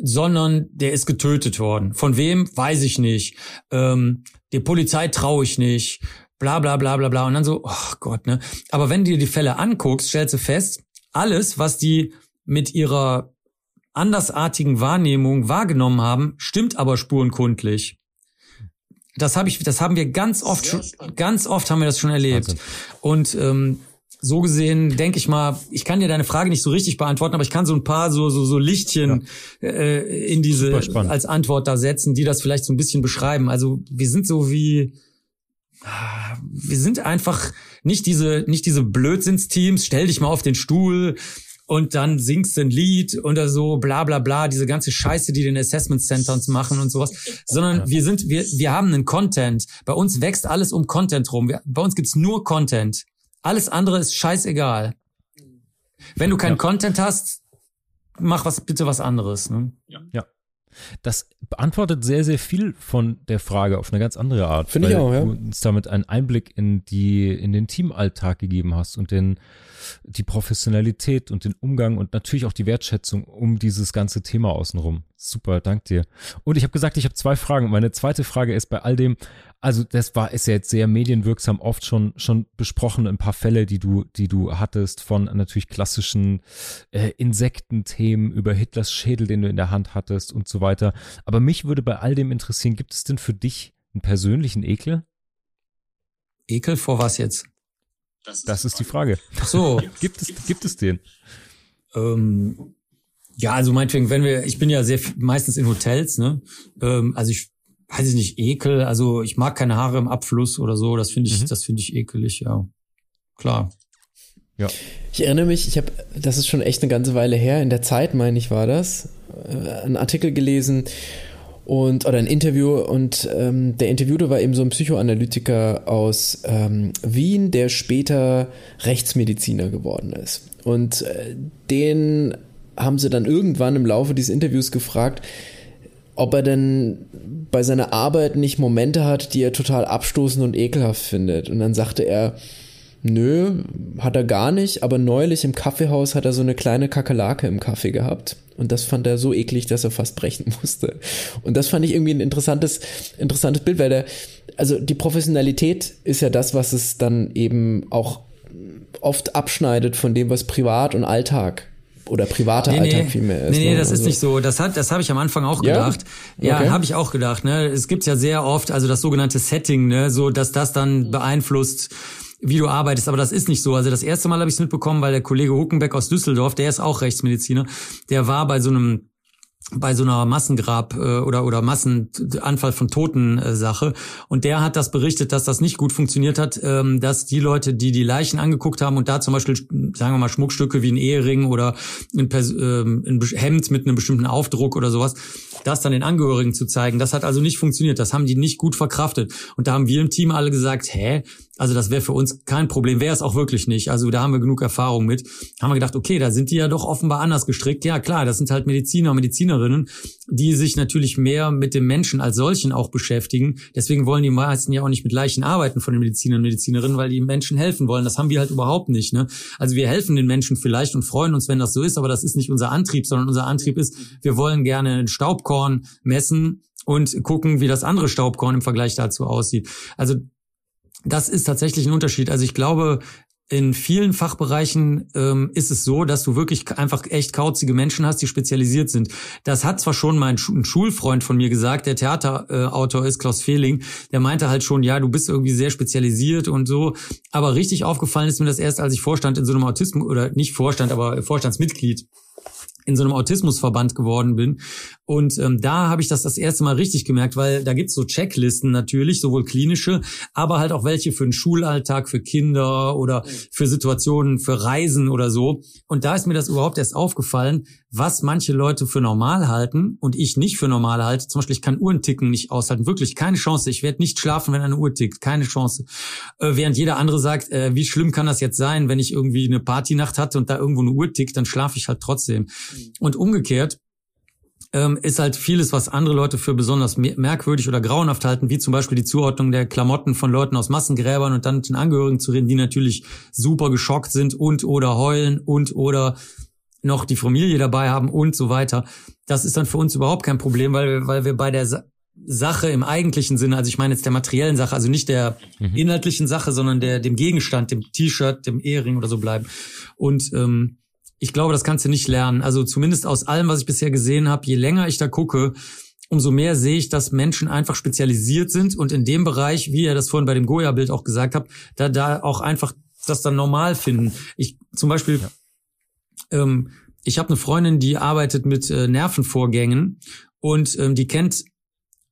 sondern der ist getötet worden. Von wem? Weiß ich nicht. Ähm, der Polizei traue ich nicht. Bla bla bla bla bla. Und dann so, oh Gott, ne? Aber wenn du dir die Fälle anguckst, stellst du fest, alles, was die mit ihrer andersartigen Wahrnehmung wahrgenommen haben, stimmt aber spurenkundlich. Das habe ich, das haben wir ganz oft schon, ganz oft haben wir das schon erlebt. Wahnsinn. Und ähm, so gesehen denke ich mal, ich kann dir deine Frage nicht so richtig beantworten, aber ich kann so ein paar so so so Lichtchen ja. äh, in diese als Antwort da setzen, die das vielleicht so ein bisschen beschreiben. Also wir sind so wie wir sind einfach nicht diese nicht diese Blödsinnsteams, stell dich mal auf den Stuhl, und dann singst du ein Lied oder so, bla bla bla, diese ganze Scheiße, die den Assessment Centers machen und sowas, sondern wir sind, wir, wir haben einen Content. Bei uns wächst alles um Content rum. Wir, bei uns gibt's nur Content. Alles andere ist scheißegal. Wenn du keinen ja. Content hast, mach was bitte was anderes. Ne? Ja. ja. Das beantwortet sehr, sehr viel von der Frage auf eine ganz andere Art. Finde ich auch, ja. Du uns damit einen Einblick in die, in den Teamalltag gegeben hast und den, die Professionalität und den Umgang und natürlich auch die Wertschätzung um dieses ganze Thema außenrum. Super, dank dir. Und ich habe gesagt, ich habe zwei Fragen. Meine zweite Frage ist bei all dem, also das war, ist ja jetzt sehr medienwirksam oft schon, schon besprochen, ein paar Fälle, die du, die du hattest von natürlich klassischen äh, Insektenthemen über Hitlers Schädel, den du in der Hand hattest und so weiter. Aber mich würde bei all dem interessieren, gibt es denn für dich einen persönlichen Ekel? Ekel vor was jetzt? Das ist, das ist die Frage. Ach so. gibt es, gibt es den? Ähm, ja, also meinetwegen, wenn wir, ich bin ja sehr meistens in Hotels, ne? Ähm, also ich weiß ich nicht, Ekel, also ich mag keine Haare im Abfluss oder so, das finde ich, mhm. das finde ich ekelig, ja. Klar. Ja. Ich erinnere mich, ich habe, das ist schon echt eine ganze Weile her, in der Zeit, meine ich, war das, äh, einen Artikel gelesen und oder ein Interview und ähm, der Interviewte war eben so ein Psychoanalytiker aus ähm, Wien, der später Rechtsmediziner geworden ist. Und äh, den haben sie dann irgendwann im Laufe dieses Interviews gefragt, ob er denn bei seiner Arbeit nicht Momente hat, die er total abstoßend und ekelhaft findet. Und dann sagte er, nö, hat er gar nicht, aber neulich im Kaffeehaus hat er so eine kleine Kakerlake im Kaffee gehabt. Und das fand er so eklig, dass er fast brechen musste. Und das fand ich irgendwie ein interessantes, interessantes Bild, weil der, also die Professionalität ist ja das, was es dann eben auch oft abschneidet von dem, was Privat und Alltag oder privater nee, Alltag nee, vielmehr ist. Nee, nee, ne? das also. ist nicht so. Das hat, das habe ich am Anfang auch gedacht. Ja, ja habe ich auch gedacht. Ne, es gibt ja sehr oft, also das sogenannte Setting, ne, so dass das dann beeinflusst wie du arbeitest, aber das ist nicht so. Also das erste Mal habe ich es mitbekommen, weil der Kollege Huckenbeck aus Düsseldorf, der ist auch Rechtsmediziner, der war bei so einem bei so einer Massengrab äh, oder oder Massenanfall von Toten äh, Sache und der hat das berichtet, dass das nicht gut funktioniert hat, ähm, dass die Leute, die die Leichen angeguckt haben und da zum Beispiel sagen wir mal Schmuckstücke wie ein Ehering oder ein, ähm, ein Hemd mit einem bestimmten Aufdruck oder sowas, das dann den Angehörigen zu zeigen, das hat also nicht funktioniert, das haben die nicht gut verkraftet. Und da haben wir im Team alle gesagt, hä, also das wäre für uns kein Problem, wäre es auch wirklich nicht. Also da haben wir genug Erfahrung mit. Haben wir gedacht, okay, da sind die ja doch offenbar anders gestrickt. Ja klar, das sind halt Mediziner, Medizinerinnen, die sich natürlich mehr mit dem Menschen als solchen auch beschäftigen. Deswegen wollen die meisten ja auch nicht mit Leichen arbeiten von den Medizinern und Medizinerinnen, weil die Menschen helfen wollen. Das haben wir halt überhaupt nicht. Ne? Also wir helfen den Menschen vielleicht und freuen uns, wenn das so ist, aber das ist nicht unser Antrieb, sondern unser Antrieb ist, wir wollen gerne ein Staubkorn messen und gucken, wie das andere Staubkorn im Vergleich dazu aussieht. Also das ist tatsächlich ein Unterschied. Also ich glaube, in vielen Fachbereichen ähm, ist es so, dass du wirklich einfach echt kauzige Menschen hast, die spezialisiert sind. Das hat zwar schon mein ein Schulfreund von mir gesagt, der Theaterautor äh, ist Klaus Fehling, der meinte halt schon, ja, du bist irgendwie sehr spezialisiert und so. Aber richtig aufgefallen ist mir das erst, als ich Vorstand in so einem Autismus oder nicht Vorstand, aber Vorstandsmitglied in so einem Autismusverband geworden bin. Und ähm, da habe ich das das erste Mal richtig gemerkt, weil da gibt's so Checklisten natürlich, sowohl klinische, aber halt auch welche für den Schulalltag, für Kinder oder für Situationen, für Reisen oder so. Und da ist mir das überhaupt erst aufgefallen, was manche Leute für normal halten und ich nicht für normal halte. Zum Beispiel, ich kann Uhrenticken nicht aushalten. Wirklich keine Chance. Ich werde nicht schlafen, wenn eine Uhr tickt. Keine Chance. Äh, während jeder andere sagt, äh, wie schlimm kann das jetzt sein, wenn ich irgendwie eine Partynacht hatte und da irgendwo eine Uhr tickt, dann schlafe ich halt trotzdem. Mhm. Und umgekehrt, ähm, ist halt vieles, was andere Leute für besonders merkwürdig oder grauenhaft halten, wie zum Beispiel die Zuordnung der Klamotten von Leuten aus Massengräbern und dann mit den Angehörigen zu reden, die natürlich super geschockt sind und oder heulen und oder noch die Familie dabei haben und so weiter. Das ist dann für uns überhaupt kein Problem, weil wir, weil wir bei der Sa Sache im eigentlichen Sinne, also ich meine jetzt der materiellen Sache, also nicht der mhm. inhaltlichen Sache, sondern der dem Gegenstand, dem T-Shirt, dem Ehering oder so bleiben. Und ähm, ich glaube, das kannst du nicht lernen. Also zumindest aus allem, was ich bisher gesehen habe, je länger ich da gucke, umso mehr sehe ich, dass Menschen einfach spezialisiert sind und in dem Bereich, wie ihr das vorhin bei dem Goya-Bild auch gesagt habt, da da auch einfach das dann normal finden. Ich zum Beispiel ja ähm, ich habe eine Freundin, die arbeitet mit äh, Nervenvorgängen und ähm, die kennt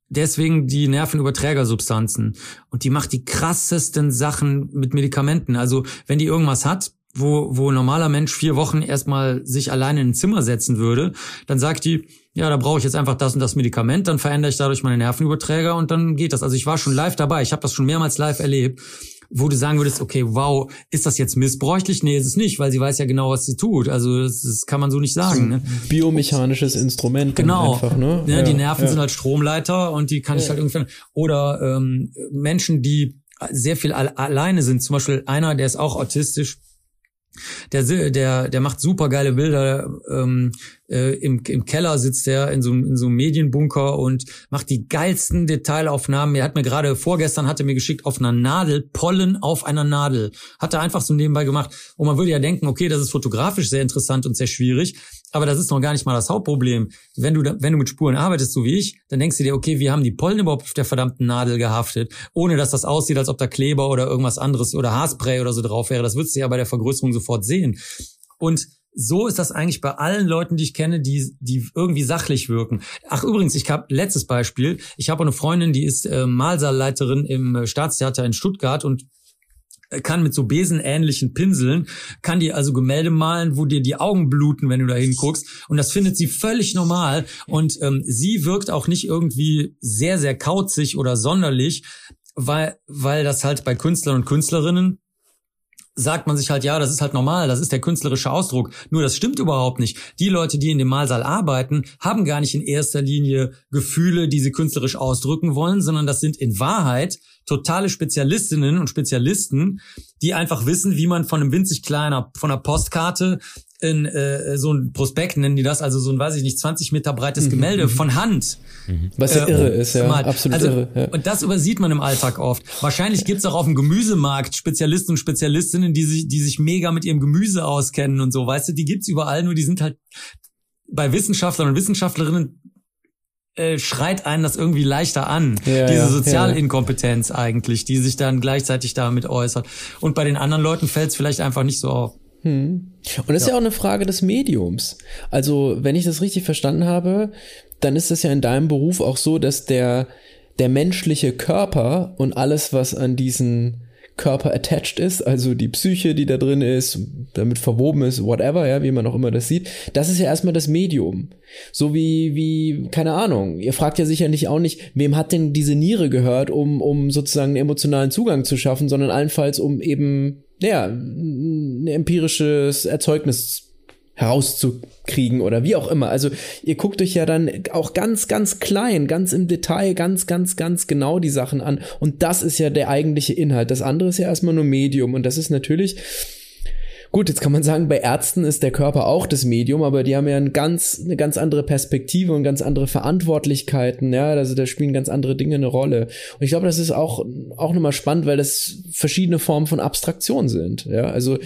deswegen die Nervenüberträgersubstanzen und die macht die krassesten Sachen mit Medikamenten. Also wenn die irgendwas hat, wo, wo ein normaler Mensch vier Wochen erstmal sich alleine in ein Zimmer setzen würde, dann sagt die, ja, da brauche ich jetzt einfach das und das Medikament, dann verändere ich dadurch meine Nervenüberträger und dann geht das. Also ich war schon live dabei, ich habe das schon mehrmals live erlebt wo du sagen würdest, okay, wow, ist das jetzt missbräuchlich? Nee, ist es nicht, weil sie weiß ja genau, was sie tut. Also das, das kann man so nicht sagen. Ne? Biomechanisches Instrument. Genau. Einfach, ne? ja, die Nerven ja. sind halt Stromleiter und die kann ja. ich halt irgendwie. Oder ähm, Menschen, die sehr viel alleine sind. Zum Beispiel einer, der ist auch autistisch. Der, der, der macht super geile Bilder. Ähm, äh, im, im Keller sitzt er in so, in so einem Medienbunker und macht die geilsten Detailaufnahmen. Er hat mir gerade vorgestern hat er mir geschickt auf einer Nadel Pollen auf einer Nadel. Hat er einfach so nebenbei gemacht. Und man würde ja denken, okay, das ist fotografisch sehr interessant und sehr schwierig. Aber das ist noch gar nicht mal das Hauptproblem. Wenn du, wenn du mit Spuren arbeitest, so wie ich, dann denkst du dir, okay, wie haben die Pollen überhaupt auf der verdammten Nadel gehaftet, ohne dass das aussieht, als ob da Kleber oder irgendwas anderes oder Haarspray oder so drauf wäre. Das würdest du ja bei der Vergrößerung sofort sehen. Und so ist das eigentlich bei allen Leuten, die ich kenne, die, die irgendwie sachlich wirken. Ach übrigens, ich habe letztes Beispiel. Ich habe eine Freundin, die ist äh, Malsaalleiterin im äh, Staatstheater in Stuttgart und kann mit so besenähnlichen Pinseln, kann dir also Gemälde malen, wo dir die Augen bluten, wenn du da hinguckst. Und das findet sie völlig normal. Und ähm, sie wirkt auch nicht irgendwie sehr, sehr kauzig oder sonderlich, weil, weil das halt bei Künstlern und Künstlerinnen sagt man sich halt, ja, das ist halt normal, das ist der künstlerische Ausdruck. Nur das stimmt überhaupt nicht. Die Leute, die in dem Malsaal arbeiten, haben gar nicht in erster Linie Gefühle, die sie künstlerisch ausdrücken wollen, sondern das sind in Wahrheit totale Spezialistinnen und Spezialisten, die einfach wissen, wie man von einem winzig kleiner, von einer Postkarte ein, äh, so ein Prospekt nennen die das, also so ein, weiß ich nicht, 20 Meter breites mhm, Gemälde mhm. von Hand. Mhm. Was ja äh, irre ist, ja, mal. absolut also, irre. Ja. Und das übersieht man im Alltag oft. Wahrscheinlich gibt's auch auf dem Gemüsemarkt Spezialisten und Spezialistinnen, die sich, die sich mega mit ihrem Gemüse auskennen und so, weißt du, die gibt's überall, nur die sind halt bei Wissenschaftlern und Wissenschaftlerinnen äh, schreit einen das irgendwie leichter an. Ja, diese Sozialinkompetenz ja. eigentlich, die sich dann gleichzeitig damit äußert. Und bei den anderen Leuten fällt es vielleicht einfach nicht so auf. Hm. Und das ja. ist ja auch eine Frage des Mediums. Also, wenn ich das richtig verstanden habe, dann ist es ja in deinem Beruf auch so, dass der, der menschliche Körper und alles, was an diesen Körper attached ist, also die Psyche, die da drin ist, damit verwoben ist, whatever, ja, wie man auch immer das sieht, das ist ja erstmal das Medium. So wie, wie, keine Ahnung, ihr fragt ja sicherlich auch nicht, wem hat denn diese Niere gehört, um, um sozusagen einen emotionalen Zugang zu schaffen, sondern allenfalls um eben ja, ein empirisches Erzeugnis herauszukriegen oder wie auch immer. Also ihr guckt euch ja dann auch ganz, ganz klein, ganz im Detail, ganz, ganz, ganz genau die Sachen an. Und das ist ja der eigentliche Inhalt. Das andere ist ja erstmal nur Medium. Und das ist natürlich Gut, jetzt kann man sagen, bei Ärzten ist der Körper auch das Medium, aber die haben ja ein ganz, eine ganz andere Perspektive und ganz andere Verantwortlichkeiten, ja, also da spielen ganz andere Dinge eine Rolle. Und ich glaube, das ist auch, auch nochmal spannend, weil das verschiedene Formen von Abstraktion sind, ja, also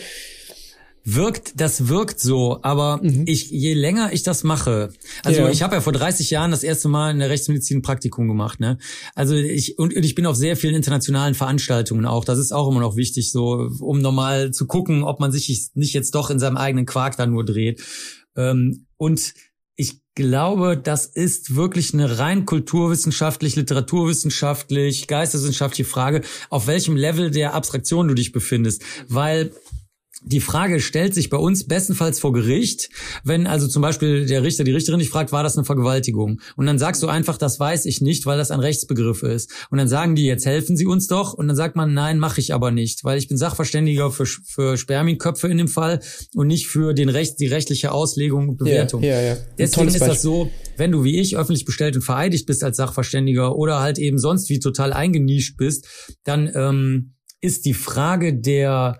wirkt, das wirkt so, aber mhm. ich, je länger ich das mache, also ja. ich habe ja vor 30 Jahren das erste Mal in der Rechtsmedizin ein Praktikum gemacht, ne? Also ich und ich bin auf sehr vielen internationalen Veranstaltungen auch. Das ist auch immer noch wichtig, so um nochmal zu gucken, ob man sich nicht jetzt doch in seinem eigenen Quark da nur dreht. Ähm, und ich glaube, das ist wirklich eine rein kulturwissenschaftlich, literaturwissenschaftlich, geisteswissenschaftliche Frage, auf welchem Level der Abstraktion du dich befindest, weil die Frage stellt sich bei uns bestenfalls vor Gericht, wenn also zum Beispiel der Richter, die Richterin dich fragt, war das eine Vergewaltigung? Und dann sagst du einfach, das weiß ich nicht, weil das ein Rechtsbegriff ist. Und dann sagen die, jetzt helfen sie uns doch. Und dann sagt man, nein, mache ich aber nicht, weil ich bin Sachverständiger für, für Spermienköpfe in dem Fall und nicht für den Recht, die rechtliche Auslegung und Bewertung. Ja, ja, ja. Deswegen ist das so, wenn du wie ich öffentlich bestellt und vereidigt bist als Sachverständiger oder halt eben sonst wie total eingenischt bist, dann ähm, ist die Frage der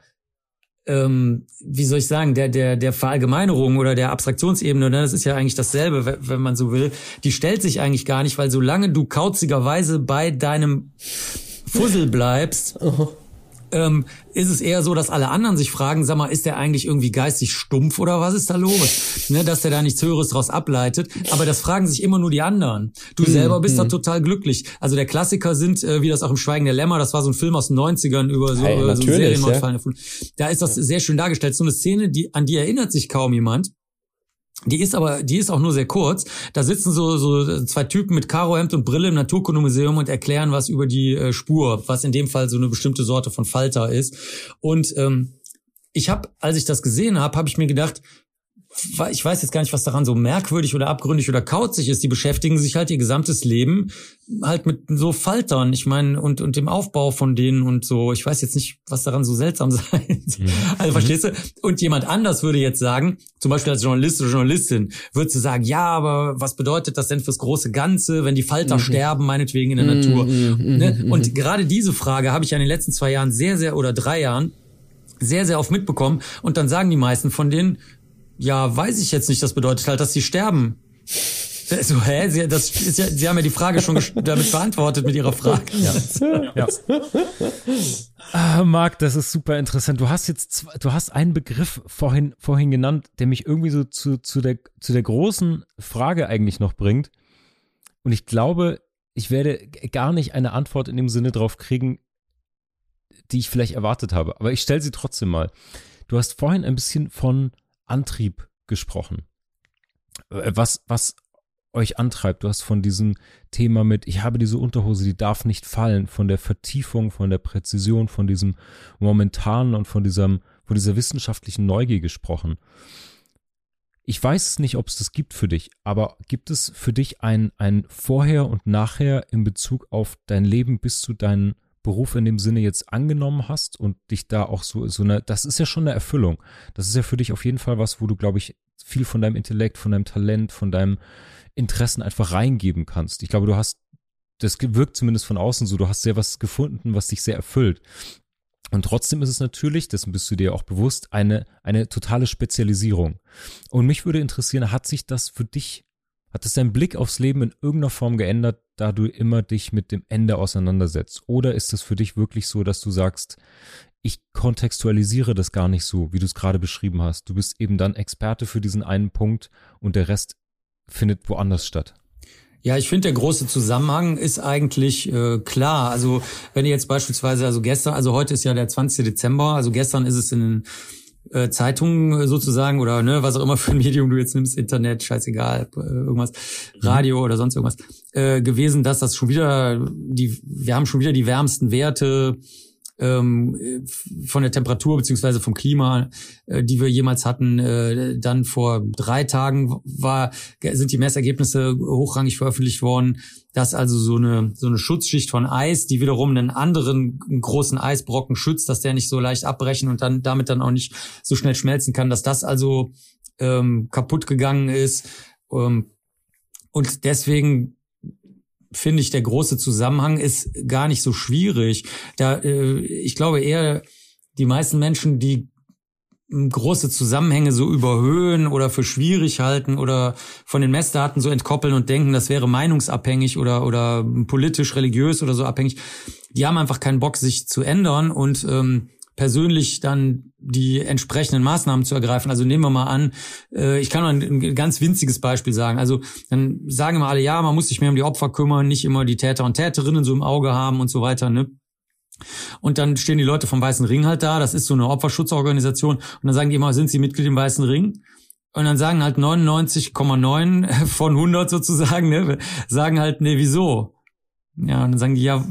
ähm, wie soll ich sagen, der, der, der Verallgemeinerung oder der Abstraktionsebene, ne, das ist ja eigentlich dasselbe, wenn man so will, die stellt sich eigentlich gar nicht, weil solange du kauzigerweise bei deinem Fussel bleibst, ähm, ist es eher so, dass alle anderen sich fragen, sag mal, ist der eigentlich irgendwie geistig stumpf oder was ist da los? Ne, dass der da nichts Höheres draus ableitet. Aber das fragen sich immer nur die anderen. Du hm, selber bist hm. da total glücklich. Also der Klassiker sind, äh, wie das auch im Schweigen der Lämmer, das war so ein Film aus den 90ern über so, hey, äh, so Serienmordfall. Ja. Da ist das sehr schön dargestellt. So eine Szene, die, an die erinnert sich kaum jemand. Die ist aber, die ist auch nur sehr kurz. Da sitzen so, so zwei Typen mit Karohemd und Brille im Naturkundemuseum und erklären was über die äh, Spur, was in dem Fall so eine bestimmte Sorte von Falter ist. Und ähm, ich habe, als ich das gesehen habe, habe ich mir gedacht, ich weiß jetzt gar nicht, was daran so merkwürdig oder abgründig oder kauzig ist. Die beschäftigen sich halt ihr gesamtes Leben halt mit so Faltern. Ich meine, und, und dem Aufbau von denen und so. Ich weiß jetzt nicht, was daran so seltsam sein. Mhm. Also verstehst du? Und jemand anders würde jetzt sagen, zum Beispiel als Journalist oder Journalistin, würdest du sagen, ja, aber was bedeutet das denn fürs große Ganze, wenn die Falter mhm. sterben, meinetwegen in der mhm. Natur? Mhm. Ne? Mhm. Und gerade diese Frage habe ich ja in den letzten zwei Jahren sehr, sehr oder drei Jahren sehr, sehr oft mitbekommen. Und dann sagen die meisten von denen, ja, weiß ich jetzt nicht. Das bedeutet halt, dass sie sterben. So, hä? Sie, das ist ja, sie haben ja die Frage schon damit beantwortet mit ihrer Frage. Ja. ja. Ah, Marc, das ist super interessant. Du hast jetzt, zwei, du hast einen Begriff vorhin, vorhin genannt, der mich irgendwie so zu, zu der, zu der großen Frage eigentlich noch bringt. Und ich glaube, ich werde gar nicht eine Antwort in dem Sinne drauf kriegen, die ich vielleicht erwartet habe. Aber ich stelle sie trotzdem mal. Du hast vorhin ein bisschen von Antrieb gesprochen. Äh, was, was euch antreibt. Du hast von diesem Thema mit, ich habe diese Unterhose, die darf nicht fallen, von der Vertiefung, von der Präzision, von diesem momentanen und von diesem, von dieser wissenschaftlichen Neugier gesprochen. Ich weiß es nicht, ob es das gibt für dich, aber gibt es für dich ein, ein Vorher und Nachher in Bezug auf dein Leben bis zu deinen Beruf in dem Sinne jetzt angenommen hast und dich da auch so, so eine, das ist ja schon eine Erfüllung. Das ist ja für dich auf jeden Fall was, wo du, glaube ich, viel von deinem Intellekt, von deinem Talent, von deinem Interessen einfach reingeben kannst. Ich glaube, du hast, das wirkt zumindest von außen so, du hast sehr was gefunden, was dich sehr erfüllt. Und trotzdem ist es natürlich, dessen bist du dir auch bewusst, eine, eine totale Spezialisierung. Und mich würde interessieren, hat sich das für dich, hat es dein Blick aufs Leben in irgendeiner Form geändert, da du immer dich mit dem Ende auseinandersetzt? Oder ist es für dich wirklich so, dass du sagst, ich kontextualisiere das gar nicht so, wie du es gerade beschrieben hast. Du bist eben dann Experte für diesen einen Punkt und der Rest findet woanders statt. Ja, ich finde, der große Zusammenhang ist eigentlich äh, klar. Also wenn ihr jetzt beispielsweise, also gestern, also heute ist ja der 20. Dezember, also gestern ist es in äh, Zeitungen sozusagen oder ne, was auch immer für ein Medium du jetzt nimmst, Internet, scheißegal, äh, irgendwas, mhm. Radio mhm. oder sonst irgendwas, äh, gewesen, dass das schon wieder, die, wir haben schon wieder die wärmsten Werte ähm, von der Temperatur beziehungsweise vom Klima, äh, die wir jemals hatten. Äh, dann vor drei Tagen war, sind die Messergebnisse hochrangig veröffentlicht worden, dass also so eine, so eine Schutzschicht von Eis, die wiederum einen anderen großen Eisbrocken schützt, dass der nicht so leicht abbrechen und dann damit dann auch nicht so schnell schmelzen kann, dass das also ähm, kaputt gegangen ist. Ähm, und deswegen finde ich, der große Zusammenhang ist gar nicht so schwierig. Da, äh, ich glaube eher, die meisten Menschen, die große Zusammenhänge so überhöhen oder für schwierig halten oder von den Messdaten so entkoppeln und denken, das wäre meinungsabhängig oder oder politisch, religiös oder so abhängig, die haben einfach keinen Bock, sich zu ändern und ähm, persönlich dann die entsprechenden Maßnahmen zu ergreifen. Also nehmen wir mal an, äh, ich kann mal ein, ein, ganz winziges Beispiel sagen. Also dann sagen immer alle, ja, man muss sich mehr um die Opfer kümmern, nicht immer die Täter und Täterinnen so im Auge haben und so weiter. Ne? Und dann stehen die Leute vom Weißen Ring halt da, das ist so eine Opferschutzorganisation, und dann sagen die immer, sind sie Mitglied im Weißen Ring? Und dann sagen halt 99,9 von 100 sozusagen, ne, sagen halt, nee, wieso? Ja, und dann sagen die, ja,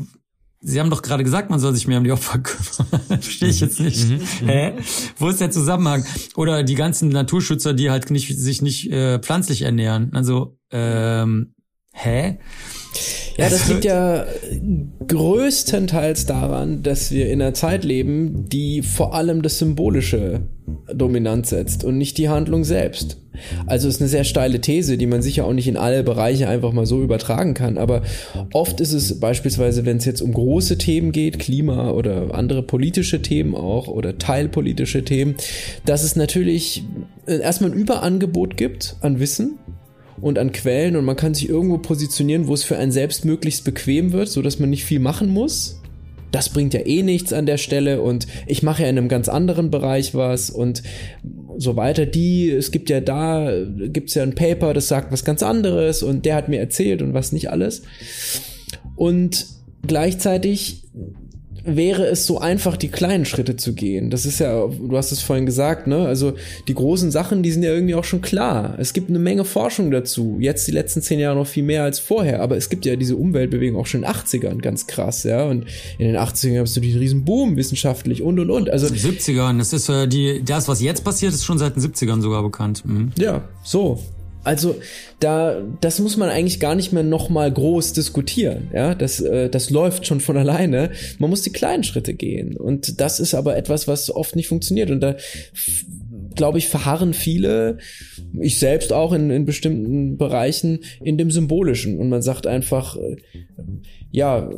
Sie haben doch gerade gesagt, man soll sich mehr um die Opfer kümmern. Verstehe ich jetzt nicht. Mhm, mhm. Hä? Wo ist der Zusammenhang? Oder die ganzen Naturschützer, die halt nicht, sich nicht äh, pflanzlich ernähren. Also, ähm, hä? Ja, das liegt ja größtenteils daran, dass wir in einer Zeit leben, die vor allem das Symbolische dominant setzt und nicht die Handlung selbst. Also ist eine sehr steile These, die man sicher auch nicht in alle Bereiche einfach mal so übertragen kann. Aber oft ist es beispielsweise, wenn es jetzt um große Themen geht, Klima oder andere politische Themen auch oder teilpolitische Themen, dass es natürlich erstmal ein Überangebot gibt an Wissen und an Quellen und man kann sich irgendwo positionieren, wo es für einen selbst möglichst bequem wird, so dass man nicht viel machen muss. Das bringt ja eh nichts an der Stelle und ich mache ja in einem ganz anderen Bereich was und so weiter. Die, es gibt ja da, gibt's ja ein Paper, das sagt was ganz anderes und der hat mir erzählt und was nicht alles. Und gleichzeitig wäre es so einfach, die kleinen Schritte zu gehen. Das ist ja, du hast es vorhin gesagt, ne? Also die großen Sachen, die sind ja irgendwie auch schon klar. Es gibt eine Menge Forschung dazu. Jetzt die letzten zehn Jahre noch viel mehr als vorher. Aber es gibt ja diese Umweltbewegung auch schon in den 80ern, ganz krass, ja. Und in den 80ern hast du diesen riesen Boom wissenschaftlich und und und. Also 70ern, das ist äh, die, das, was jetzt passiert, ist schon seit den 70ern sogar bekannt. Mhm. Ja, so. Also da, das muss man eigentlich gar nicht mehr nochmal groß diskutieren. Ja, das, äh, das läuft schon von alleine. Man muss die kleinen Schritte gehen. Und das ist aber etwas, was oft nicht funktioniert. Und da glaube ich, verharren viele, ich selbst auch in, in bestimmten Bereichen, in dem Symbolischen. Und man sagt einfach, äh, ja,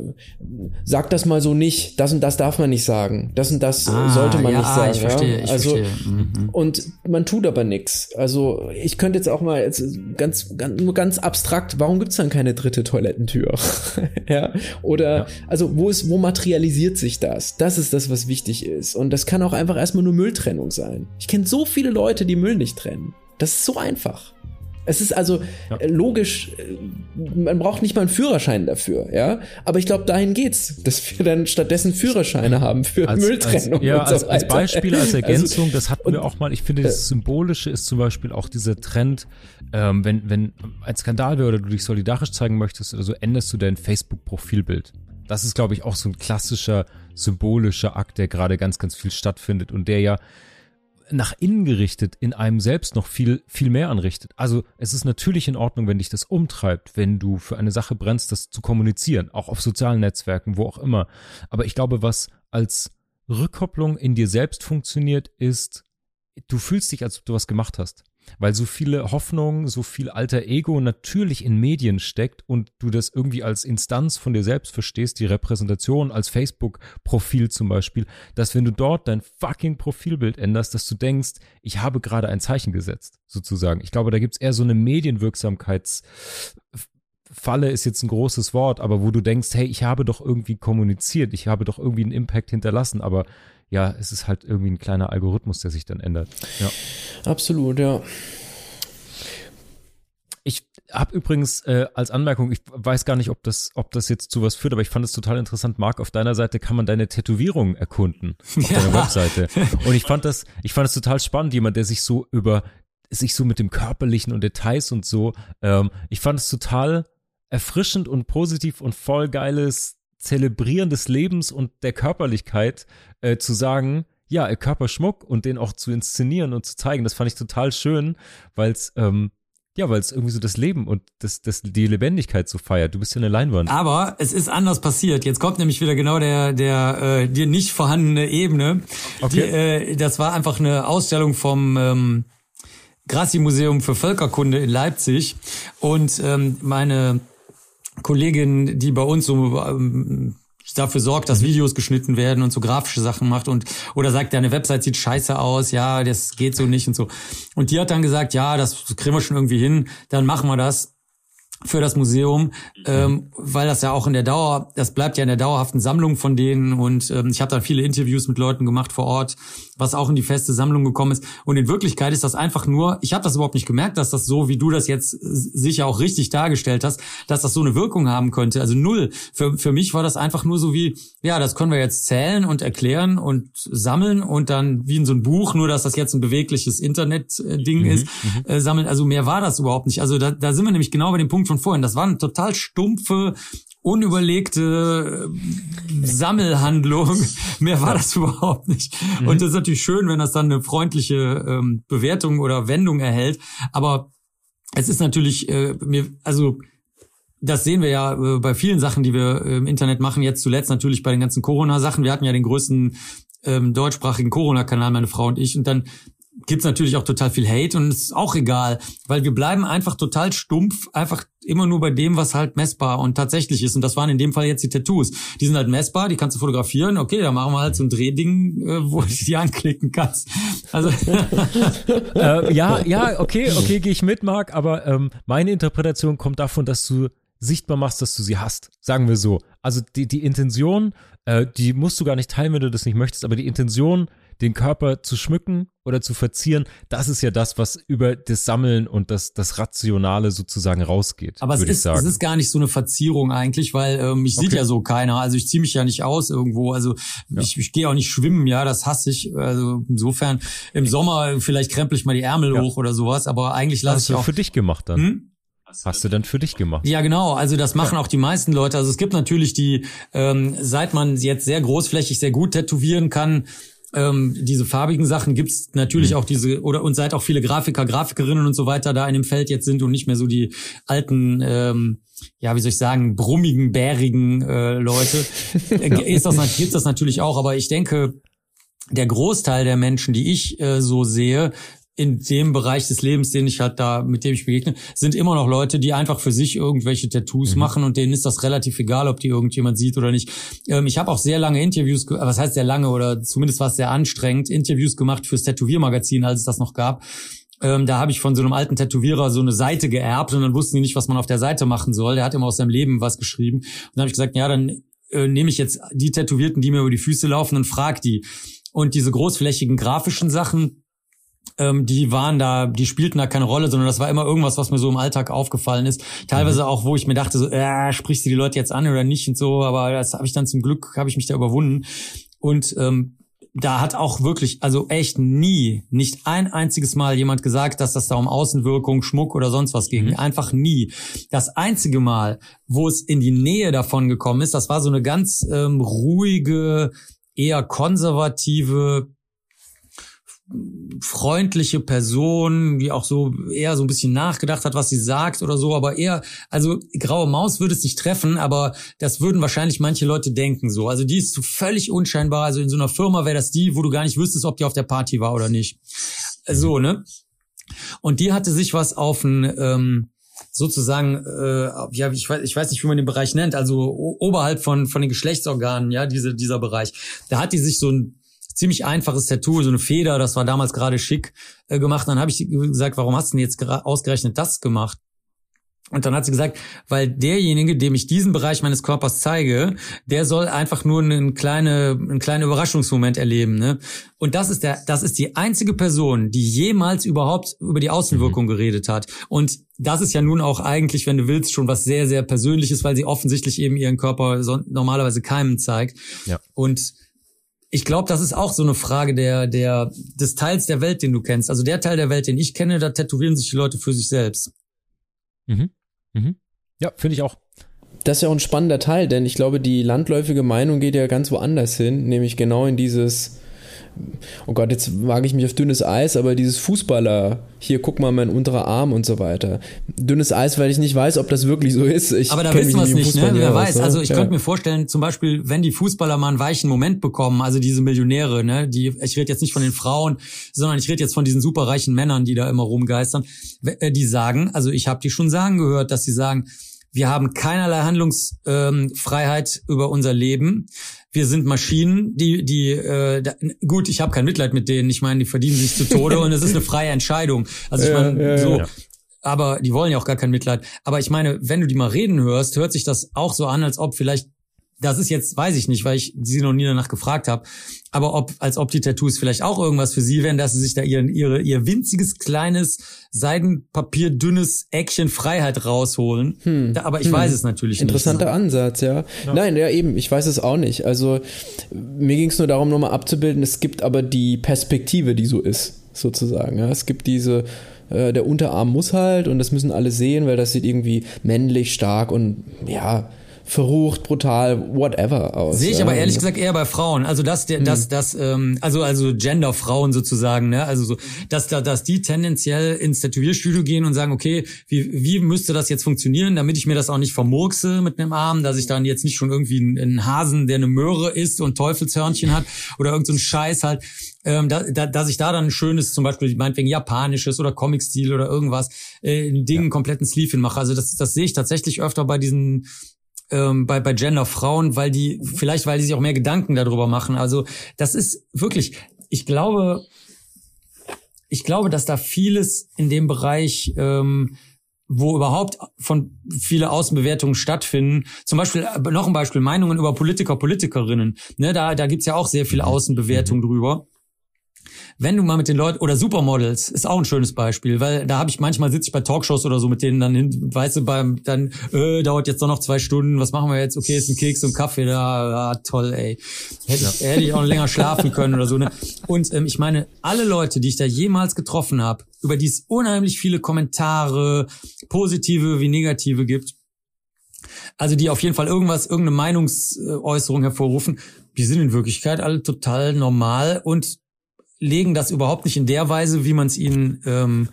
sag das mal so nicht, das und das darf man nicht sagen, das und das ah, sollte man ja, nicht sagen. Ich verstehe, ja? ich also, verstehe. Mhm. Und man tut aber nichts. Also ich könnte jetzt auch mal jetzt ganz, ganz nur ganz abstrakt, warum gibt's dann keine dritte Toilettentür? ja. Oder ja. also wo ist, wo materialisiert sich das? Das ist das, was wichtig ist. Und das kann auch einfach erstmal nur Mülltrennung sein. Ich kenne so viele Leute, die Müll nicht trennen. Das ist so einfach. Es ist also ja. Äh, logisch, äh, man braucht nicht mal einen Führerschein dafür, ja. Aber ich glaube, dahin geht's, dass wir dann stattdessen Führerscheine haben für als, Mülltrennung. Als, ja, und so als, als Beispiel, als also, Ergänzung, also, das hatten wir auch mal. Ich finde, das Symbolische ist zum Beispiel auch dieser Trend, ähm, wenn, wenn ein Skandal wäre oder du dich solidarisch zeigen möchtest oder so, änderst du dein Facebook-Profilbild. Das ist, glaube ich, auch so ein klassischer symbolischer Akt, der gerade ganz, ganz viel stattfindet und der ja nach innen gerichtet in einem selbst noch viel, viel mehr anrichtet. Also es ist natürlich in Ordnung, wenn dich das umtreibt, wenn du für eine Sache brennst, das zu kommunizieren, auch auf sozialen Netzwerken, wo auch immer. Aber ich glaube, was als Rückkopplung in dir selbst funktioniert, ist, du fühlst dich, als ob du was gemacht hast. Weil so viele Hoffnung, so viel alter Ego natürlich in Medien steckt und du das irgendwie als Instanz von dir selbst verstehst, die Repräsentation als Facebook-Profil zum Beispiel, dass wenn du dort dein fucking Profilbild änderst, dass du denkst, ich habe gerade ein Zeichen gesetzt, sozusagen. Ich glaube, da gibt es eher so eine Medienwirksamkeits- Falle ist jetzt ein großes Wort, aber wo du denkst, hey, ich habe doch irgendwie kommuniziert, ich habe doch irgendwie einen Impact hinterlassen, aber ja, es ist halt irgendwie ein kleiner Algorithmus, der sich dann ändert. Ja. Absolut, ja. Ich habe übrigens äh, als Anmerkung, ich weiß gar nicht, ob das, ob das jetzt zu was führt, aber ich fand es total interessant, Marc, auf deiner Seite kann man deine Tätowierung erkunden, auf ja. deiner Webseite. Und ich fand das, ich fand es total spannend, jemand, der sich so über, sich so mit dem Körperlichen und Details und so, ähm, ich fand es total erfrischend und positiv und voll geiles Zelebrieren des Lebens und der Körperlichkeit äh, zu sagen, ja, Körperschmuck und den auch zu inszenieren und zu zeigen, das fand ich total schön, weil es ähm, ja, weil es irgendwie so das Leben und das, das, die Lebendigkeit so feiert. Du bist ja eine Leinwand. Aber es ist anders passiert. Jetzt kommt nämlich wieder genau der, der, äh, die nicht vorhandene Ebene. Okay. Die, äh, das war einfach eine Ausstellung vom ähm, Grassi-Museum für Völkerkunde in Leipzig. Und ähm, meine Kollegin, die bei uns so ähm, dafür sorgt, dass Videos geschnitten werden und so grafische Sachen macht und oder sagt, deine Website sieht scheiße aus, ja, das geht so nicht und so. Und die hat dann gesagt, ja, das kriegen wir schon irgendwie hin, dann machen wir das für das Museum, ähm, weil das ja auch in der Dauer, das bleibt ja in der dauerhaften Sammlung von denen und ähm, ich habe dann viele Interviews mit Leuten gemacht vor Ort, was auch in die feste Sammlung gekommen ist und in Wirklichkeit ist das einfach nur, ich habe das überhaupt nicht gemerkt, dass das so, wie du das jetzt sicher auch richtig dargestellt hast, dass das so eine Wirkung haben könnte, also null. Für, für mich war das einfach nur so wie, ja, das können wir jetzt zählen und erklären und sammeln und dann wie in so ein Buch, nur dass das jetzt ein bewegliches Internet-Ding mhm, ist, mhm. äh, sammeln, also mehr war das überhaupt nicht. Also da, da sind wir nämlich genau bei dem Punkt von vorhin. Das war eine total stumpfe, unüberlegte äh, Sammelhandlung. Mehr war das überhaupt nicht. Mhm. Und das ist natürlich schön, wenn das dann eine freundliche ähm, Bewertung oder Wendung erhält. Aber es ist natürlich äh, mir, also das sehen wir ja äh, bei vielen Sachen, die wir äh, im Internet machen. Jetzt zuletzt natürlich bei den ganzen Corona-Sachen. Wir hatten ja den größten ähm, deutschsprachigen Corona-Kanal, meine Frau und ich. Und dann gibt's natürlich auch total viel Hate und es ist auch egal, weil wir bleiben einfach total stumpf, einfach immer nur bei dem, was halt messbar und tatsächlich ist. Und das waren in dem Fall jetzt die Tattoos. Die sind halt messbar, die kannst du fotografieren. Okay, dann machen wir halt so ein Drehding, äh, wo du die anklicken kannst. Also äh, ja, ja, okay, okay, gehe ich mit, Marc. Aber ähm, meine Interpretation kommt davon, dass du sichtbar machst, dass du sie hast. Sagen wir so. Also die, die Intention, äh, die musst du gar nicht teilen, wenn du das nicht möchtest, aber die Intention den Körper zu schmücken oder zu verzieren, das ist ja das, was über das Sammeln und das, das Rationale sozusagen rausgeht. Aber es ist, es ist gar nicht so eine Verzierung eigentlich, weil ähm, mich okay. sieht ja so keiner. Also ich ziehe mich ja nicht aus irgendwo. Also ja. ich, ich gehe auch nicht schwimmen, ja, das hasse ich. Also insofern im Sommer vielleicht krempel ich mal die Ärmel ja. hoch oder sowas, aber eigentlich lasse ich auch. für dich gemacht dann. Hm? Hast du dann für dich gemacht? Ja, genau. Also das machen ja. auch die meisten Leute. Also es gibt natürlich die, ähm, seit man jetzt sehr großflächig, sehr gut tätowieren kann, ähm, diese farbigen Sachen gibt's natürlich mhm. auch diese, oder und seit auch viele Grafiker, Grafikerinnen und so weiter da in dem Feld jetzt sind und nicht mehr so die alten, ähm, ja, wie soll ich sagen, brummigen, bärigen äh, Leute, äh, ist das, gibt's das natürlich auch. Aber ich denke, der Großteil der Menschen, die ich äh, so sehe, in dem Bereich des Lebens, den ich halt da, mit dem ich begegne, sind immer noch Leute, die einfach für sich irgendwelche Tattoos mhm. machen und denen ist das relativ egal, ob die irgendjemand sieht oder nicht. Ähm, ich habe auch sehr lange Interviews, was heißt sehr lange oder zumindest war es sehr anstrengend, Interviews gemacht fürs Tätowiermagazin, als es das noch gab. Ähm, da habe ich von so einem alten Tätowierer so eine Seite geerbt und dann wussten die nicht, was man auf der Seite machen soll. Der hat immer aus seinem Leben was geschrieben. Und dann habe ich gesagt, ja, dann äh, nehme ich jetzt die Tätowierten, die mir über die Füße laufen und frag die. Und diese großflächigen grafischen Sachen, ähm, die waren da, die spielten da keine Rolle, sondern das war immer irgendwas, was mir so im Alltag aufgefallen ist. Teilweise mhm. auch, wo ich mir dachte, so, äh, sprichst du die Leute jetzt an oder nicht und so, aber das habe ich dann zum Glück, habe ich mich da überwunden. Und ähm, da hat auch wirklich, also echt nie, nicht ein einziges Mal jemand gesagt, dass das da um Außenwirkung, Schmuck oder sonst was ging. Mhm. Einfach nie. Das einzige Mal, wo es in die Nähe davon gekommen ist, das war so eine ganz ähm, ruhige, eher konservative freundliche Person, die auch so eher so ein bisschen nachgedacht hat, was sie sagt oder so, aber eher, also graue Maus würde es nicht treffen, aber das würden wahrscheinlich manche Leute denken so. Also die ist so völlig unscheinbar. Also in so einer Firma wäre das die, wo du gar nicht wüsstest, ob die auf der Party war oder nicht. So, ne? Und die hatte sich was auf ein ähm, sozusagen, äh, ja, ich weiß, ich weiß nicht, wie man den Bereich nennt, also oberhalb von von den Geschlechtsorganen, ja, diese dieser Bereich. Da hat die sich so ein ziemlich einfaches Tattoo, so eine Feder, das war damals gerade schick äh, gemacht. Dann habe ich gesagt, warum hast du denn jetzt ausgerechnet das gemacht? Und dann hat sie gesagt, weil derjenige, dem ich diesen Bereich meines Körpers zeige, der soll einfach nur einen kleine, einen kleinen Überraschungsmoment erleben. Ne? Und das ist der, das ist die einzige Person, die jemals überhaupt über die Außenwirkung mhm. geredet hat. Und das ist ja nun auch eigentlich, wenn du willst, schon was sehr, sehr Persönliches, weil sie offensichtlich eben ihren Körper so, normalerweise keinem zeigt. Ja. Und ich glaube, das ist auch so eine Frage der, der, des Teils der Welt, den du kennst. Also der Teil der Welt, den ich kenne, da tätowieren sich die Leute für sich selbst. Mhm. Mhm. Ja, finde ich auch. Das ist ja auch ein spannender Teil, denn ich glaube, die landläufige Meinung geht ja ganz woanders hin, nämlich genau in dieses, oh Gott, jetzt wage ich mich auf dünnes Eis, aber dieses Fußballer, hier guck mal mein unterer Arm und so weiter. Dünnes Eis, weil ich nicht weiß, ob das wirklich so ist. Ich aber da wissen wir es nicht, ne? Wer weiß. Ne? Also ich ja. könnte mir vorstellen, zum Beispiel, wenn die Fußballer mal einen weichen Moment bekommen, also diese Millionäre, ne, die, ich rede jetzt nicht von den Frauen, sondern ich rede jetzt von diesen superreichen Männern, die da immer rumgeistern, äh, die sagen, also ich habe die schon sagen gehört, dass sie sagen, wir haben keinerlei Handlungsfreiheit ähm, über unser Leben. Wir sind Maschinen, die, die, äh, da, gut, ich habe kein Mitleid mit denen. Ich meine, die verdienen sich zu Tode und es ist eine freie Entscheidung. Also ich meine, ja, ja, so. Ja. Aber die wollen ja auch gar kein Mitleid. Aber ich meine, wenn du die mal reden hörst, hört sich das auch so an, als ob vielleicht das ist jetzt, weiß ich nicht, weil ich sie noch nie danach gefragt habe, aber ob, als ob die Tattoos vielleicht auch irgendwas für sie wären, dass sie sich da ihren, ihre, ihr winziges, kleines, Seidenpapier, dünnes Eckchen Freiheit rausholen. Hm. Da, aber ich hm. weiß es natürlich Interessanter nicht. Interessanter Ansatz, ja. ja. Nein, ja eben, ich weiß es auch nicht. Also mir ging es nur darum, nochmal abzubilden, es gibt aber die Perspektive, die so ist, sozusagen. Ja. Es gibt diese äh, der Unterarm muss halt und das müssen alle sehen, weil das sieht irgendwie männlich, stark und ja, verrucht, brutal, whatever aus. Sehe ich aber ehrlich gesagt eher bei Frauen. Also dass der, hm. dass das, ähm, also also Genderfrauen sozusagen, ne? Also so, dass da, dass die tendenziell ins Tätowierstudio gehen und sagen, okay, wie wie müsste das jetzt funktionieren, damit ich mir das auch nicht vermurkse mit einem Arm, dass ich dann jetzt nicht schon irgendwie einen Hasen, der eine Möhre isst und Teufelshörnchen hat oder irgendein so Scheiß halt. Ähm, da, da, dass ich da dann ein schönes, zum Beispiel meinetwegen japanisches oder Comic-Stil oder irgendwas, äh, ein Ding, ja. kompletten Sleeve hinmache. Also das, das sehe ich tatsächlich öfter bei diesen ähm, bei, bei Gender Frauen, weil die, vielleicht weil die sich auch mehr Gedanken darüber machen. Also das ist wirklich, ich glaube, ich glaube, dass da vieles in dem Bereich, ähm, wo überhaupt von viele Außenbewertungen stattfinden. Zum Beispiel, äh, noch ein Beispiel, Meinungen über Politiker, Politikerinnen. Ne, da, da gibt's ja auch sehr viele mhm. Außenbewertungen drüber wenn du mal mit den Leuten oder Supermodels ist auch ein schönes Beispiel, weil da habe ich manchmal sitze ich bei Talkshows oder so mit denen dann hin, weißt du, beim dann äh, dauert jetzt doch noch zwei Stunden, was machen wir jetzt? Okay, ist ein Keks und Kaffee, da ah, toll, ey, hätte, ja. ich, hätte ich auch länger schlafen können oder so. Ne? Und ähm, ich meine, alle Leute, die ich da jemals getroffen habe, über die es unheimlich viele Kommentare, positive wie negative gibt, also die auf jeden Fall irgendwas, irgendeine Meinungsäußerung hervorrufen, die sind in Wirklichkeit alle total normal und legen das überhaupt nicht in der Weise, wie man es ihnen ähm,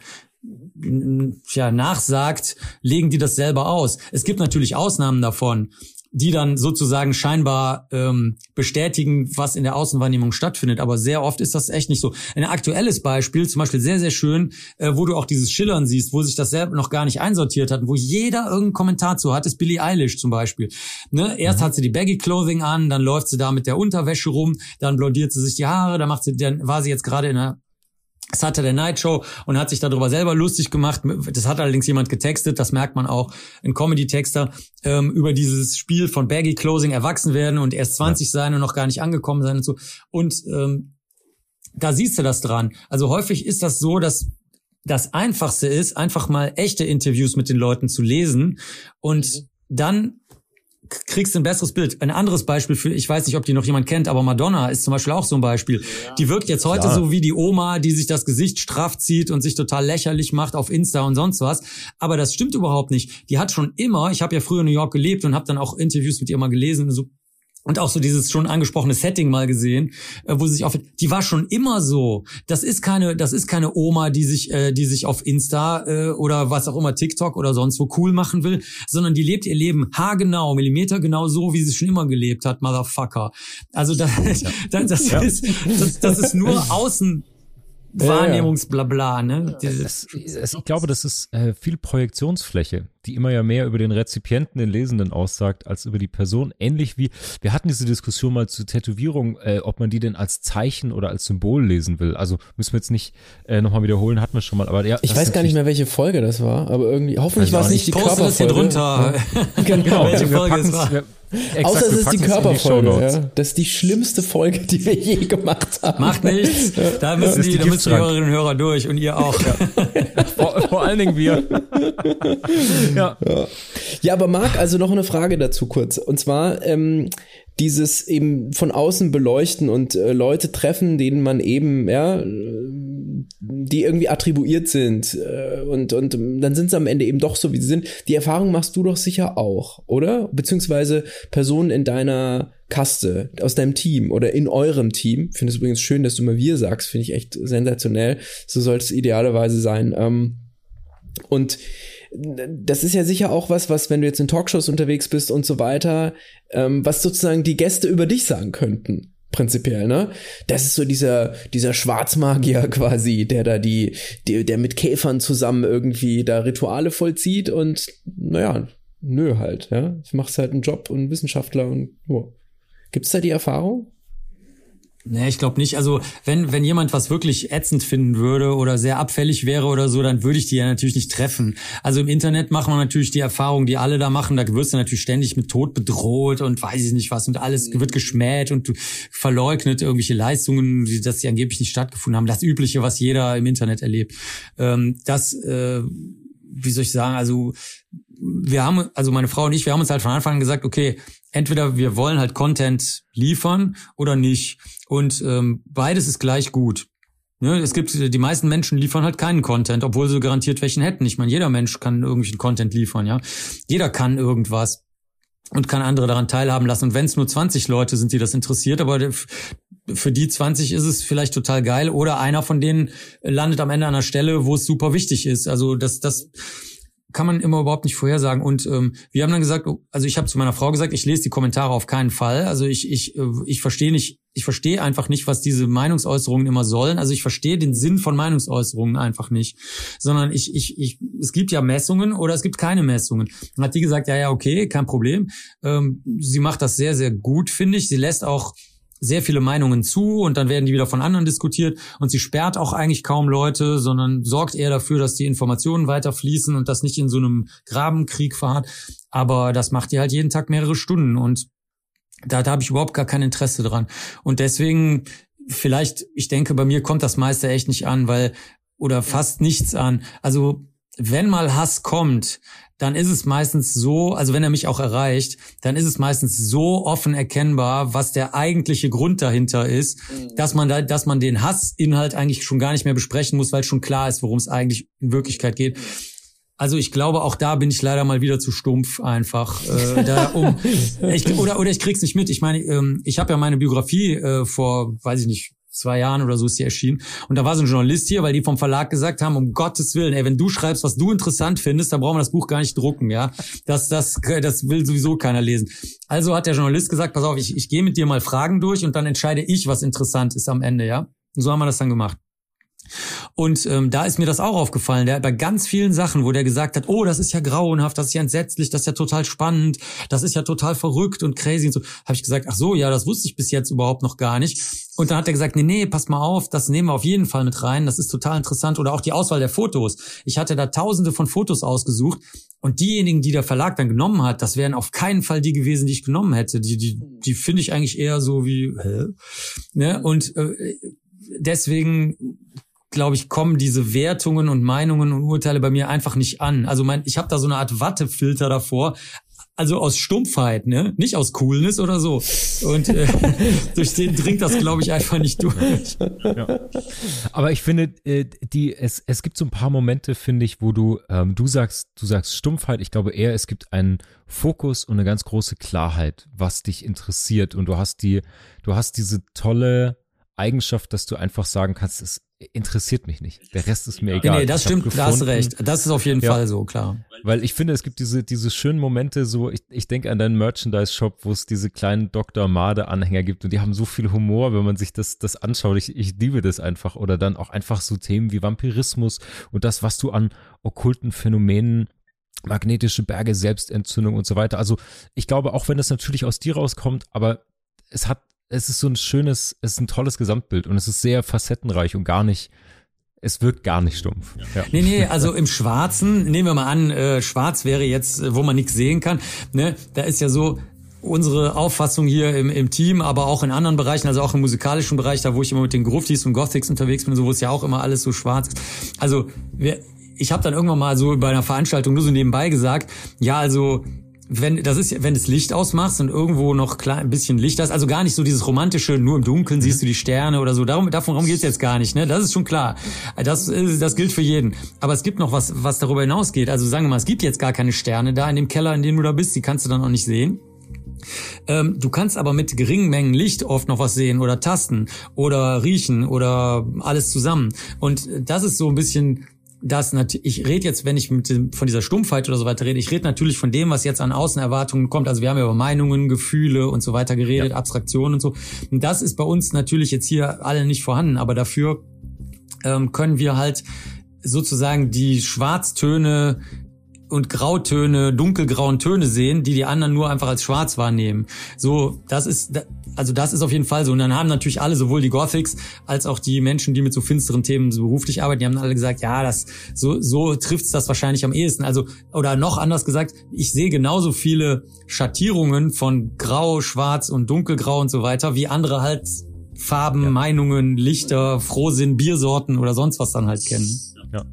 ja, nachsagt, legen die das selber aus. Es gibt natürlich Ausnahmen davon die dann sozusagen scheinbar ähm, bestätigen, was in der Außenwahrnehmung stattfindet. Aber sehr oft ist das echt nicht so. Ein aktuelles Beispiel, zum Beispiel sehr, sehr schön, äh, wo du auch dieses Schillern siehst, wo sich das selber noch gar nicht einsortiert hat, wo jeder irgendeinen Kommentar zu hat, ist Billie Eilish zum Beispiel. Ne? Erst mhm. hat sie die Baggy Clothing an, dann läuft sie da mit der Unterwäsche rum, dann blondiert sie sich die Haare, dann macht sie, dann war sie jetzt gerade in einer Saturday Night Show und hat sich darüber selber lustig gemacht. Das hat allerdings jemand getextet, das merkt man auch, ein Comedy-Texter, ähm, über dieses Spiel von Baggy Closing erwachsen werden und erst 20 ja. sein und noch gar nicht angekommen sein und so. Und ähm, da siehst du das dran. Also häufig ist das so, dass das Einfachste ist, einfach mal echte Interviews mit den Leuten zu lesen und mhm. dann kriegst du ein besseres Bild. Ein anderes Beispiel für, ich weiß nicht, ob die noch jemand kennt, aber Madonna ist zum Beispiel auch so ein Beispiel. Ja, die wirkt jetzt heute klar. so wie die Oma, die sich das Gesicht straff zieht und sich total lächerlich macht auf Insta und sonst was. Aber das stimmt überhaupt nicht. Die hat schon immer, ich habe ja früher in New York gelebt und habe dann auch Interviews mit ihr mal gelesen, so und auch so dieses schon angesprochene Setting mal gesehen, äh, wo sie sich auf die war schon immer so. Das ist keine das ist keine Oma, die sich äh, die sich auf Insta äh, oder was auch immer TikTok oder sonst wo cool machen will, sondern die lebt ihr Leben haargenau, Millimeter genau so, wie sie schon immer gelebt hat, Motherfucker. Also das, ja. das, das ja. ist das, das ist nur außen Wahrnehmungsblabla, ne? Das, das, ich glaube, das ist äh, viel Projektionsfläche, die immer ja mehr über den Rezipienten, den Lesenden aussagt, als über die Person. Ähnlich wie, wir hatten diese Diskussion mal zu Tätowierung, äh, ob man die denn als Zeichen oder als Symbol lesen will. Also müssen wir jetzt nicht äh, nochmal wiederholen, hatten wir schon mal. Aber ja, ich weiß gar nicht mehr, welche Folge das war, aber irgendwie, hoffentlich war es nicht die Körperfolge. Das hier drunter. Ja. genau, welche Folge es war. Wir, Exakt, Außer es ist die Körperfolge. Ja. Das ist die schlimmste Folge, die wir je gemacht haben. Macht nichts. Da müssen die, die, da müssen die Hörerinnen und Hörer durch und ihr auch. Ja. vor, vor, allen Dingen wir. ja. ja. Ja, aber Marc, also noch eine Frage dazu kurz. Und zwar, ähm, dieses eben von außen beleuchten und äh, Leute treffen, denen man eben, ja, die irgendwie attribuiert sind äh, und, und dann sind sie am Ende eben doch so, wie sie sind. Die Erfahrung machst du doch sicher auch, oder? Beziehungsweise Personen in deiner Kaste, aus deinem Team oder in eurem Team. Finde es übrigens schön, dass du mal wir sagst, finde ich echt sensationell. So soll es idealerweise sein. Ähm, und das ist ja sicher auch was, was, wenn du jetzt in Talkshows unterwegs bist und so weiter, ähm, was sozusagen die Gäste über dich sagen könnten. Prinzipiell, ne? Das ist so dieser, dieser Schwarzmagier quasi, der da die, die, der mit Käfern zusammen irgendwie da Rituale vollzieht und, naja, nö halt, ja. Du machst halt einen Job und Wissenschaftler und, oh. Gibt's da die Erfahrung? Nee, ich glaube nicht. Also wenn, wenn jemand was wirklich ätzend finden würde oder sehr abfällig wäre oder so, dann würde ich die ja natürlich nicht treffen. Also im Internet machen wir natürlich die Erfahrung, die alle da machen. Da wirst du natürlich ständig mit Tod bedroht und weiß ich nicht was und alles wird geschmäht und verleugnet irgendwelche Leistungen, dass die angeblich nicht stattgefunden haben. Das Übliche, was jeder im Internet erlebt. Ähm, das, äh, wie soll ich sagen, also wir haben, also meine Frau und ich, wir haben uns halt von Anfang an gesagt, okay, entweder wir wollen halt Content liefern oder nicht. Und ähm, beides ist gleich gut. Ne, es gibt die meisten Menschen liefern halt keinen Content, obwohl sie garantiert welchen hätten. Ich meine, jeder Mensch kann irgendwelchen Content liefern, ja. Jeder kann irgendwas und kann andere daran teilhaben lassen. Und wenn es nur 20 Leute sind, die das interessiert, aber für die 20 ist es vielleicht total geil oder einer von denen landet am Ende an einer Stelle, wo es super wichtig ist. Also das, das kann man immer überhaupt nicht vorhersagen. Und ähm, wir haben dann gesagt, oh, also ich habe zu meiner Frau gesagt, ich lese die Kommentare auf keinen Fall. Also ich ich äh, ich verstehe nicht, ich verstehe einfach nicht, was diese Meinungsäußerungen immer sollen. Also ich verstehe den Sinn von Meinungsäußerungen einfach nicht, sondern ich ich ich es gibt ja Messungen oder es gibt keine Messungen. Dann hat die gesagt, ja ja okay, kein Problem. Ähm, sie macht das sehr sehr gut, finde ich. Sie lässt auch sehr viele Meinungen zu und dann werden die wieder von anderen diskutiert und sie sperrt auch eigentlich kaum Leute, sondern sorgt eher dafür, dass die Informationen weiter fließen und das nicht in so einem Grabenkrieg verharrt. Aber das macht die halt jeden Tag mehrere Stunden und da, da habe ich überhaupt gar kein Interesse dran. Und deswegen, vielleicht, ich denke, bei mir kommt das meiste echt nicht an, weil, oder fast nichts an. Also wenn mal Hass kommt, dann ist es meistens so, also wenn er mich auch erreicht, dann ist es meistens so offen erkennbar, was der eigentliche Grund dahinter ist, mhm. dass man da, dass man den Hassinhalt eigentlich schon gar nicht mehr besprechen muss, weil schon klar ist, worum es eigentlich in Wirklichkeit geht. Also ich glaube, auch da bin ich leider mal wieder zu stumpf einfach. Äh, da, um, ich, oder, oder ich krieg's nicht mit. Ich meine, ähm, ich habe ja meine Biografie äh, vor, weiß ich nicht, zwei Jahren oder so ist sie erschienen. Und da war so ein Journalist hier, weil die vom Verlag gesagt haben, um Gottes Willen, ey, wenn du schreibst, was du interessant findest, dann brauchen wir das Buch gar nicht drucken, ja. Das, das, das will sowieso keiner lesen. Also hat der Journalist gesagt, pass auf, ich, ich gehe mit dir mal Fragen durch und dann entscheide ich, was interessant ist am Ende, ja. Und so haben wir das dann gemacht. Und ähm, da ist mir das auch aufgefallen. Der hat bei ganz vielen Sachen, wo der gesagt hat, oh, das ist ja grauenhaft, das ist ja entsetzlich, das ist ja total spannend, das ist ja total verrückt und crazy und so, habe ich gesagt, ach so, ja, das wusste ich bis jetzt überhaupt noch gar nicht. Und dann hat er gesagt, nee, nee, pass mal auf, das nehmen wir auf jeden Fall mit rein, das ist total interessant. Oder auch die Auswahl der Fotos. Ich hatte da tausende von Fotos ausgesucht und diejenigen, die der Verlag dann genommen hat, das wären auf keinen Fall die gewesen, die ich genommen hätte. Die, die, die finde ich eigentlich eher so wie, hä? Ne? Und äh, deswegen glaube ich, kommen diese Wertungen und Meinungen und Urteile bei mir einfach nicht an. Also mein, ich habe da so eine Art Wattefilter davor. Also aus Stumpfheit, ne? Nicht aus Coolness oder so. Und äh, durch den dringt das, glaube ich, einfach nicht durch. Ja. Aber ich finde, äh, die, es, es gibt so ein paar Momente, finde ich, wo du, ähm, du sagst, du sagst Stumpfheit. Ich glaube eher, es gibt einen Fokus und eine ganz große Klarheit, was dich interessiert. Und du hast die, du hast diese tolle Eigenschaft, dass du einfach sagen kannst, es interessiert mich nicht. Der Rest ist mir egal. Nee, nee das stimmt, da hast recht. Das ist auf jeden ja, Fall so, klar. Weil ich finde, es gibt diese, diese schönen Momente, so, ich, ich denke an deinen Merchandise-Shop, wo es diese kleinen Dr. Made-Anhänger gibt und die haben so viel Humor, wenn man sich das, das anschaut. Ich, ich liebe das einfach. Oder dann auch einfach so Themen wie Vampirismus und das, was du an okkulten Phänomenen magnetische Berge, Selbstentzündung und so weiter. Also ich glaube, auch wenn das natürlich aus dir rauskommt, aber es hat es ist so ein schönes, es ist ein tolles Gesamtbild und es ist sehr facettenreich und gar nicht, es wirkt gar nicht stumpf. Ja. Nee, nee, also im Schwarzen, nehmen wir mal an, äh, schwarz wäre jetzt, wo man nichts sehen kann, ne, da ist ja so, unsere Auffassung hier im, im Team, aber auch in anderen Bereichen, also auch im musikalischen Bereich, da wo ich immer mit den Gruftis und Gothics unterwegs bin, so wo es ja auch immer alles so schwarz ist. Also wir, ich habe dann irgendwann mal so bei einer Veranstaltung nur so nebenbei gesagt, ja, also wenn das ist wenn das Licht ausmachst und irgendwo noch klar ein bisschen Licht hast, also gar nicht so dieses romantische, nur im Dunkeln siehst du die Sterne oder so. Darum davon geht's jetzt gar nicht, ne? Das ist schon klar. Das das gilt für jeden. Aber es gibt noch was was darüber hinausgeht. Also sagen wir mal, es gibt jetzt gar keine Sterne da in dem Keller, in dem du da bist, die kannst du dann auch nicht sehen. Ähm, du kannst aber mit geringen Mengen Licht oft noch was sehen oder tasten oder riechen oder alles zusammen. Und das ist so ein bisschen dass ich rede jetzt, wenn ich mit dem, von dieser Stumpfheit oder so weiter rede, ich rede natürlich von dem, was jetzt an Außenerwartungen kommt. Also wir haben ja über Meinungen, Gefühle und so weiter geredet, ja. Abstraktionen und so. Und das ist bei uns natürlich jetzt hier alle nicht vorhanden, aber dafür ähm, können wir halt sozusagen die Schwarztöne und Grautöne, dunkelgrauen Töne sehen, die die anderen nur einfach als schwarz wahrnehmen. So, das ist, also das ist auf jeden Fall so. Und dann haben natürlich alle, sowohl die Gothics als auch die Menschen, die mit so finsteren Themen so beruflich arbeiten, die haben alle gesagt, ja, das, so, so trifft's das wahrscheinlich am ehesten. Also, oder noch anders gesagt, ich sehe genauso viele Schattierungen von Grau, Schwarz und Dunkelgrau und so weiter, wie andere halt Farben, ja. Meinungen, Lichter, Frohsinn, Biersorten oder sonst was dann halt kennen. Ja.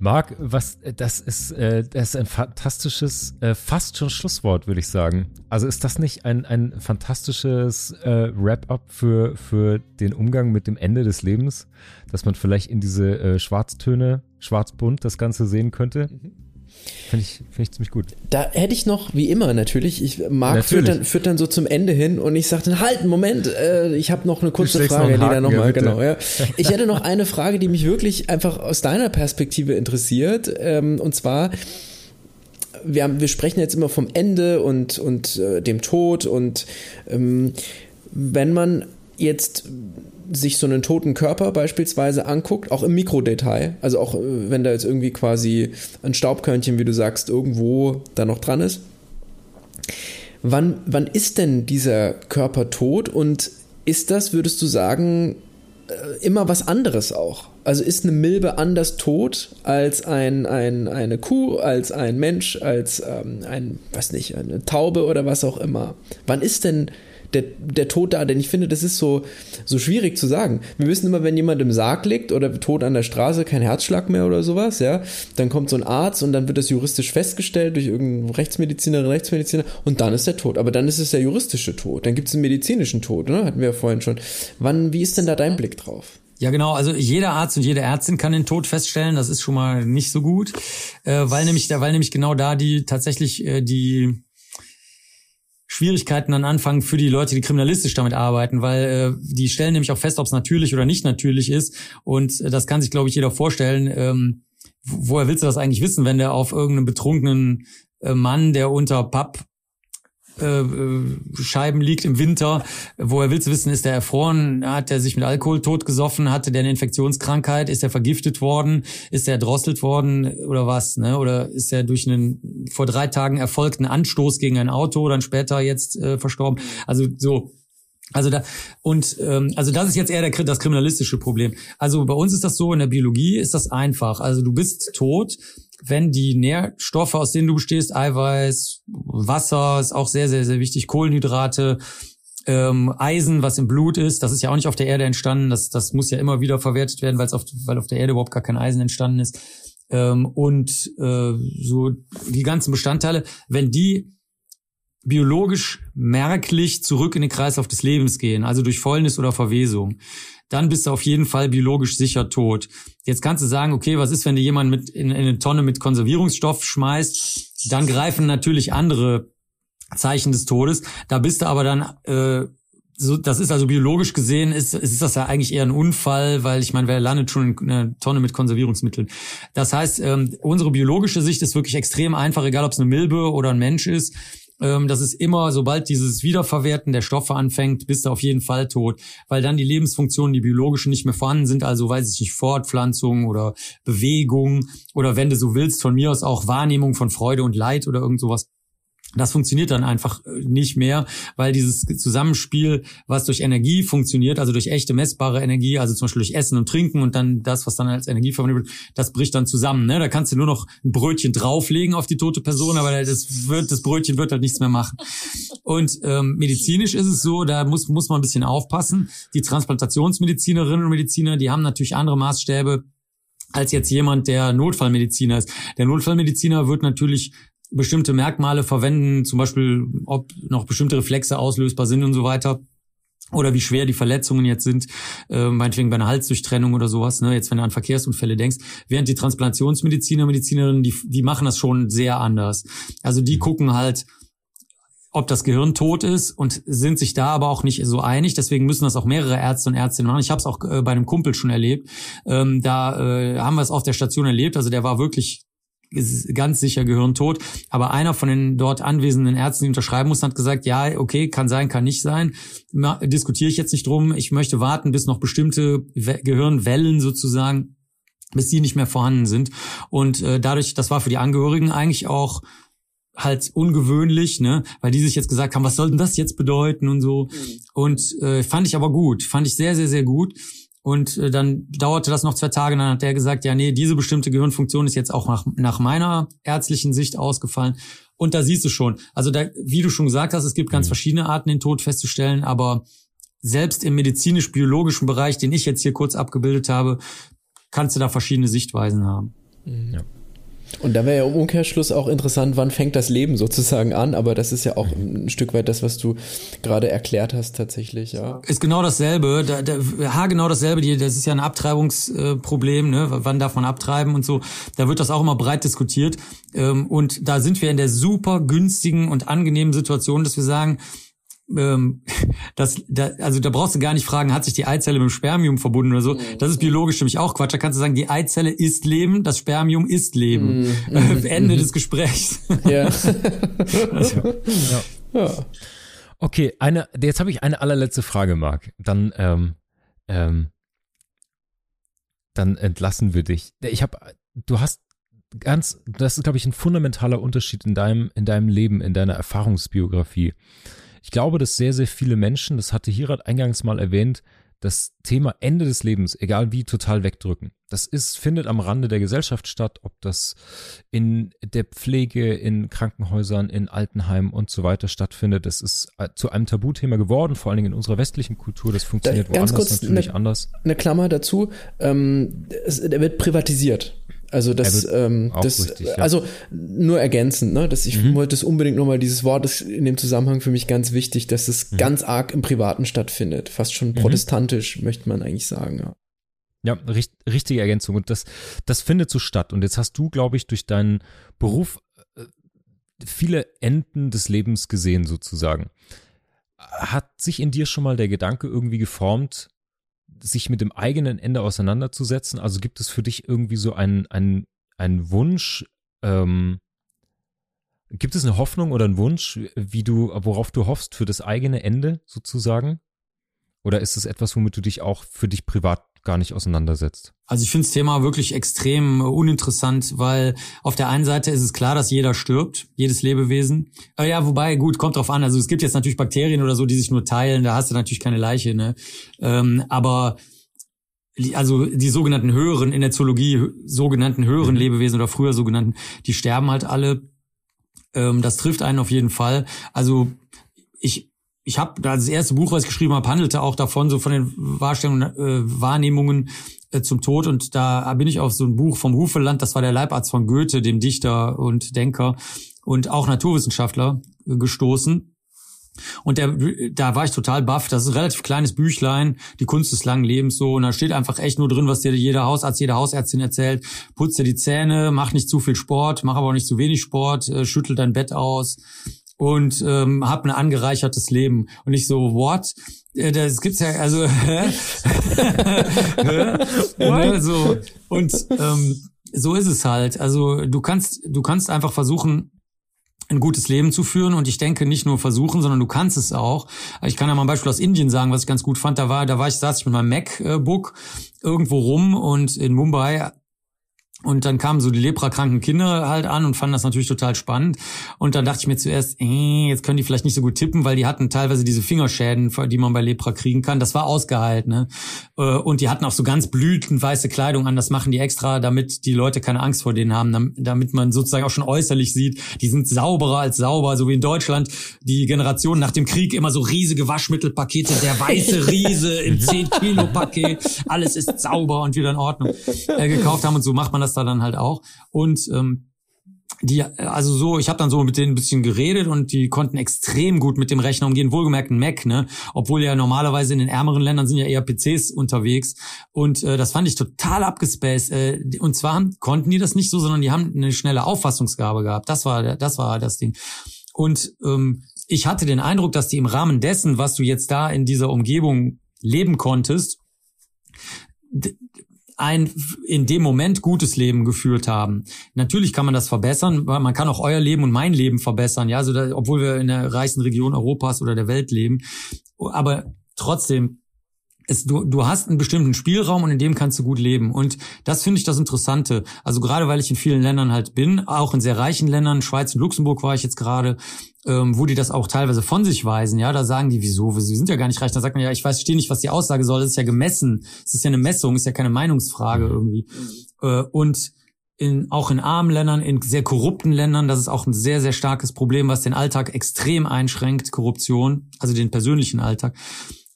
Marc, was das ist, äh, das ist ein fantastisches, äh, fast schon Schlusswort, würde ich sagen. Also ist das nicht ein, ein fantastisches äh, Wrap-up für, für den Umgang mit dem Ende des Lebens, dass man vielleicht in diese äh, Schwarztöne, schwarzbunt das Ganze sehen könnte? Mhm. Finde ich, find ich ziemlich gut. Da hätte ich noch, wie immer natürlich, ich Marc führt dann, führt dann so zum Ende hin und ich sagte, halt, Moment, äh, ich habe noch eine kurze Frage, noch Lena, nochmal, genau. Ja. Ich hätte noch eine Frage, die mich wirklich einfach aus deiner Perspektive interessiert, ähm, und zwar, wir, haben, wir sprechen jetzt immer vom Ende und, und äh, dem Tod und ähm, wenn man jetzt sich so einen toten Körper beispielsweise anguckt, auch im Mikrodetail, also auch äh, wenn da jetzt irgendwie quasi ein Staubkörnchen, wie du sagst, irgendwo da noch dran ist, wann, wann ist denn dieser Körper tot und ist das, würdest du sagen, äh, immer was anderes auch? Also ist eine Milbe anders tot als ein, ein, eine Kuh, als ein Mensch, als ähm, ein, weiß nicht, eine Taube oder was auch immer? Wann ist denn der, der Tod da? Denn ich finde, das ist so, so schwierig zu sagen. Wir wissen immer, wenn jemand im Sarg liegt oder tot an der Straße, kein Herzschlag mehr oder sowas, ja, dann kommt so ein Arzt und dann wird das juristisch festgestellt durch irgendeinen Rechtsmedizinerin, Rechtsmediziner und dann ist der Tod. Aber dann ist es der juristische Tod. Dann gibt es einen medizinischen Tod, ne? Hatten wir ja vorhin schon. Wann, wie ist denn da dein Blick drauf? Ja, genau. Also jeder Arzt und jede Ärztin kann den Tod feststellen. Das ist schon mal nicht so gut, äh, weil nämlich, weil nämlich genau da die tatsächlich äh, die Schwierigkeiten dann anfangen für die Leute, die kriminalistisch damit arbeiten, weil äh, die stellen nämlich auch fest, ob es natürlich oder nicht natürlich ist. Und äh, das kann sich, glaube ich, jeder vorstellen. Ähm, woher willst du das eigentlich wissen, wenn der auf irgendeinen betrunkenen äh, Mann, der unter Papp Scheiben liegt im Winter. Woher willst du wissen, ist der erfroren? Hat er sich mit Alkohol totgesoffen? Hatte der eine Infektionskrankheit? Ist er vergiftet worden? Ist er erdrosselt worden oder was? Ne? Oder ist er durch einen vor drei Tagen erfolgten Anstoß gegen ein Auto dann später jetzt äh, verstorben? Also so. Also da und ähm, also das ist jetzt eher der, das kriminalistische Problem. Also bei uns ist das so in der Biologie ist das einfach. Also du bist tot, wenn die Nährstoffe, aus denen du bestehst, Eiweiß, Wasser ist auch sehr, sehr, sehr wichtig, Kohlenhydrate, ähm, Eisen, was im Blut ist, das ist ja auch nicht auf der Erde entstanden, das, das muss ja immer wieder verwertet werden, weil es auf, weil auf der Erde überhaupt gar kein Eisen entstanden ist. Ähm, und äh, so die ganzen Bestandteile, wenn die biologisch merklich zurück in den Kreislauf des Lebens gehen, also durch Fäulnis oder Verwesung, dann bist du auf jeden Fall biologisch sicher tot. Jetzt kannst du sagen, okay, was ist, wenn du jemanden mit in, in eine Tonne mit Konservierungsstoff schmeißt? Dann greifen natürlich andere Zeichen des Todes. Da bist du aber dann äh, so, das ist also biologisch gesehen, ist, ist das ja eigentlich eher ein Unfall, weil ich meine, wer landet schon in einer Tonne mit Konservierungsmitteln. Das heißt, ähm, unsere biologische Sicht ist wirklich extrem einfach, egal ob es eine Milbe oder ein Mensch ist. Ähm, das ist immer, sobald dieses Wiederverwerten der Stoffe anfängt, bist du auf jeden Fall tot, weil dann die Lebensfunktionen, die biologischen, nicht mehr vorhanden sind. Also weiß ich nicht, Fortpflanzung oder Bewegung oder wenn du so willst, von mir aus auch Wahrnehmung von Freude und Leid oder irgend sowas das funktioniert dann einfach äh, nicht mehr, weil dieses Zusammenspiel, was durch Energie funktioniert, also durch echte messbare Energie, also zum Beispiel durch Essen und Trinken und dann das, was dann als Energie verwendet wird, das bricht dann zusammen. Ne? Da kannst du nur noch ein Brötchen drauflegen auf die tote Person, aber das wird, das Brötchen wird halt nichts mehr machen. Und ähm, medizinisch ist es so, da muss muss man ein bisschen aufpassen. Die Transplantationsmedizinerinnen und Mediziner, die haben natürlich andere Maßstäbe als jetzt jemand, der Notfallmediziner ist. Der Notfallmediziner wird natürlich bestimmte Merkmale verwenden, zum Beispiel, ob noch bestimmte Reflexe auslösbar sind und so weiter. Oder wie schwer die Verletzungen jetzt sind, äh, meinetwegen bei einer Halsdurchtrennung oder sowas, ne, jetzt wenn du an Verkehrsunfälle denkst. Während die Transplantationsmediziner, Medizinerinnen, die, die machen das schon sehr anders. Also die gucken halt, ob das Gehirn tot ist und sind sich da aber auch nicht so einig. Deswegen müssen das auch mehrere Ärzte und Ärztinnen machen. Ich habe es auch äh, bei einem Kumpel schon erlebt. Ähm, da äh, haben wir es auf der Station erlebt. Also der war wirklich ganz sicher gehirntot. Aber einer von den dort anwesenden Ärzten, die unterschreiben mussten, hat gesagt, ja, okay, kann sein, kann nicht sein. Diskutiere ich jetzt nicht drum. Ich möchte warten, bis noch bestimmte Gehirnwellen sozusagen, bis die nicht mehr vorhanden sind. Und äh, dadurch, das war für die Angehörigen eigentlich auch halt ungewöhnlich, ne, weil die sich jetzt gesagt haben, was soll denn das jetzt bedeuten und so. Mhm. Und äh, fand ich aber gut, fand ich sehr, sehr, sehr gut. Und äh, dann dauerte das noch zwei Tage, dann hat der gesagt, ja, nee, diese bestimmte Gehirnfunktion ist jetzt auch nach, nach meiner ärztlichen Sicht ausgefallen. Und da siehst du schon, also da, wie du schon gesagt hast, es gibt ganz mhm. verschiedene Arten, den Tod festzustellen, aber selbst im medizinisch-biologischen Bereich, den ich jetzt hier kurz abgebildet habe, kannst du da verschiedene Sichtweisen haben. Ja. Und da wäre ja im Umkehrschluss auch interessant, wann fängt das Leben sozusagen an, aber das ist ja auch ein Stück weit das, was du gerade erklärt hast tatsächlich, ja. Ist genau dasselbe, da, da, ha, genau dasselbe, die, das ist ja ein Abtreibungsproblem, ne, wann darf man abtreiben und so, da wird das auch immer breit diskutiert. Ähm, und da sind wir in der super günstigen und angenehmen Situation, dass wir sagen, ähm, das, da, also da brauchst du gar nicht fragen, hat sich die Eizelle mit dem Spermium verbunden oder so. Mhm. Das ist biologisch nämlich auch Quatsch. Da kannst du sagen, die Eizelle ist Leben, das Spermium ist Leben. Mhm. Äh, Ende des Gesprächs. Ja. also, ja. ja. Okay, eine, jetzt habe ich eine allerletzte Frage, Marc. Dann, ähm, ähm, dann entlassen wir dich. Ich habe, du hast ganz, das ist, glaube ich, ein fundamentaler Unterschied in deinem, in deinem Leben, in deiner Erfahrungsbiografie. Ich glaube, dass sehr, sehr viele Menschen, das hatte Hirat eingangs mal erwähnt, das Thema Ende des Lebens, egal wie, total wegdrücken. Das ist, findet am Rande der Gesellschaft statt, ob das in der Pflege, in Krankenhäusern, in Altenheimen und so weiter stattfindet. Das ist äh, zu einem Tabuthema geworden, vor allen Dingen in unserer westlichen Kultur. Das funktioniert da, woanders kurz natürlich eine, anders. Eine Klammer dazu, ähm, es, der wird privatisiert. Also das, ähm, das richtig, ja. also nur ergänzend, ne? Dass ich mhm. wollte es unbedingt nochmal, dieses Wort ist in dem Zusammenhang für mich ganz wichtig, dass es mhm. ganz arg im Privaten stattfindet. Fast schon mhm. protestantisch, möchte man eigentlich sagen, ja. Ja, richt, richtige Ergänzung. Und das, das findet so statt. Und jetzt hast du, glaube ich, durch deinen Beruf äh, viele Enden des Lebens gesehen, sozusagen. Hat sich in dir schon mal der Gedanke irgendwie geformt, sich mit dem eigenen Ende auseinanderzusetzen? Also gibt es für dich irgendwie so einen, einen, einen Wunsch, ähm, gibt es eine Hoffnung oder einen Wunsch, wie du, worauf du hoffst für das eigene Ende sozusagen? Oder ist es etwas, womit du dich auch für dich privat gar nicht auseinandersetzt? Also ich finde das Thema wirklich extrem uninteressant, weil auf der einen Seite ist es klar, dass jeder stirbt, jedes Lebewesen. Aber ja, wobei, gut, kommt drauf an. Also es gibt jetzt natürlich Bakterien oder so, die sich nur teilen, da hast du natürlich keine Leiche, ne? Ähm, aber also die sogenannten höheren, in der Zoologie sogenannten höheren mhm. Lebewesen oder früher sogenannten, die sterben halt alle. Ähm, das trifft einen auf jeden Fall. Also ich, ich habe das erste Buch, was ich geschrieben habe, handelte auch davon, so von den Wahrstellungen, äh, Wahrnehmungen äh, zum Tod. Und da bin ich auf so ein Buch vom Hufeland, das war der Leibarzt von Goethe, dem Dichter und Denker und auch Naturwissenschaftler, äh, gestoßen. Und der, da war ich total baff. Das ist ein relativ kleines Büchlein, die Kunst des langen Lebens so. Und da steht einfach echt nur drin, was dir jeder Hausarzt, jede Hausärztin erzählt. Putz dir die Zähne, mach nicht zu viel Sport, mach aber auch nicht zu wenig Sport, äh, schüttel dein Bett aus und ähm, habe ein angereichertes Leben. Und ich so, what? Äh, das gibt's ja, also ne, so und ähm, so ist es halt. Also du kannst, du kannst einfach versuchen, ein gutes Leben zu führen. Und ich denke nicht nur versuchen, sondern du kannst es auch. Ich kann ja mal ein Beispiel aus Indien sagen, was ich ganz gut fand. Da war, da war ich, saß ich mit meinem MacBook irgendwo rum und in Mumbai und dann kamen so die leprakranken Kinder halt an und fanden das natürlich total spannend. Und dann dachte ich mir zuerst, äh, jetzt können die vielleicht nicht so gut tippen, weil die hatten teilweise diese Fingerschäden, die man bei Lepra kriegen kann. Das war ausgeheilt, ne? Äh, und die hatten auch so ganz blütenweiße Kleidung an. Das machen die extra, damit die Leute keine Angst vor denen haben, damit man sozusagen auch schon äußerlich sieht, die sind sauberer als sauber, so wie in Deutschland die Generation nach dem Krieg immer so riesige Waschmittelpakete, der weiße Riese im 10-Kilo-Paket, alles ist sauber und wieder in Ordnung, äh, gekauft haben. Und so macht man das das da dann halt auch. Und ähm, die, also so, ich habe dann so mit denen ein bisschen geredet und die konnten extrem gut mit dem Rechner umgehen, wohlgemerkt ein Mac, ne? Obwohl ja normalerweise in den ärmeren Ländern sind ja eher PCs unterwegs. Und äh, das fand ich total abgespaced. Äh, und zwar haben, konnten die das nicht so, sondern die haben eine schnelle Auffassungsgabe gehabt. Das war, das war das Ding. Und ähm, ich hatte den Eindruck, dass die im Rahmen dessen, was du jetzt da in dieser Umgebung leben konntest, ein in dem Moment gutes Leben geführt haben. Natürlich kann man das verbessern, weil man kann auch euer Leben und mein Leben verbessern, ja, also da, obwohl wir in der reichsten Region Europas oder der Welt leben. Aber trotzdem, es, du, du hast einen bestimmten Spielraum und in dem kannst du gut leben. Und das finde ich das Interessante. Also gerade weil ich in vielen Ländern halt bin, auch in sehr reichen Ländern, Schweiz und Luxemburg war ich jetzt gerade, ähm, wo die das auch teilweise von sich weisen. Ja, da sagen die, wieso? Wir sind ja gar nicht reich. Da sagt man ja, ich weiß, verstehe nicht, was die Aussage soll. Das ist ja gemessen. Es ist ja eine Messung, ist ja keine Meinungsfrage mhm. irgendwie. Äh, und in, auch in armen Ländern, in sehr korrupten Ländern, das ist auch ein sehr, sehr starkes Problem, was den Alltag extrem einschränkt, Korruption, also den persönlichen Alltag.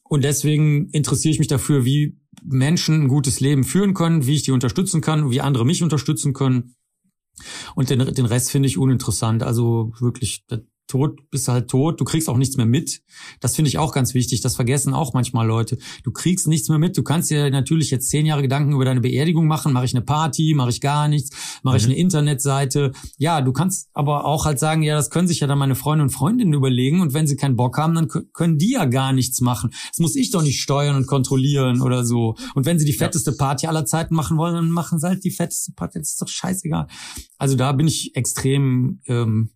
Und deswegen interessiere ich mich dafür, wie Menschen ein gutes Leben führen können, wie ich die unterstützen kann, wie andere mich unterstützen können. Und den, den Rest finde ich uninteressant. Also wirklich, tot bist du halt tot, du kriegst auch nichts mehr mit. Das finde ich auch ganz wichtig, das vergessen auch manchmal Leute. Du kriegst nichts mehr mit, du kannst dir natürlich jetzt zehn Jahre Gedanken über deine Beerdigung machen, mache ich eine Party, mache ich gar nichts, mache mhm. ich eine Internetseite. Ja, du kannst aber auch halt sagen, ja, das können sich ja dann meine Freunde und Freundinnen überlegen und wenn sie keinen Bock haben, dann können die ja gar nichts machen. Das muss ich doch nicht steuern und kontrollieren oder so. Und wenn sie die fetteste Party aller Zeiten machen wollen, dann machen sie halt die fetteste Party, das ist doch scheißegal. Also da bin ich extrem ähm,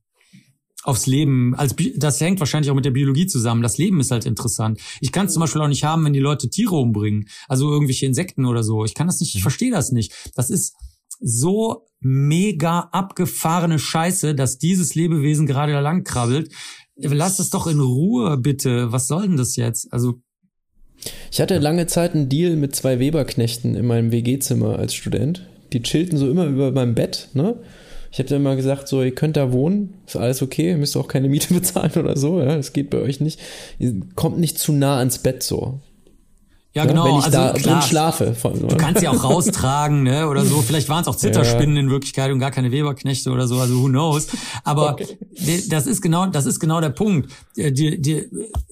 aufs Leben, als das hängt wahrscheinlich auch mit der Biologie zusammen. Das Leben ist halt interessant. Ich kann es zum Beispiel auch nicht haben, wenn die Leute Tiere umbringen, also irgendwelche Insekten oder so. Ich kann das nicht, ich mhm. verstehe das nicht. Das ist so mega abgefahrene Scheiße, dass dieses Lebewesen gerade da lang krabbelt. Lass es doch in Ruhe, bitte. Was soll denn das jetzt? Also ich hatte lange Zeit einen Deal mit zwei Weberknechten in meinem WG-Zimmer als Student. Die chillten so immer über meinem Bett, ne? Ich hätte immer gesagt, so, ihr könnt da wohnen, ist alles okay, ihr müsst auch keine Miete bezahlen oder so, ja, das geht bei euch nicht. Ihr kommt nicht zu nah ans Bett so. Ja, genau. Wenn ich also, da klar, drin schlafe. du kannst sie auch raustragen, ne, oder so. Vielleicht waren es auch Zitterspinnen ja. in Wirklichkeit und gar keine Weberknechte oder so, also who knows. Aber okay. das ist genau, das ist genau der Punkt. Die, die,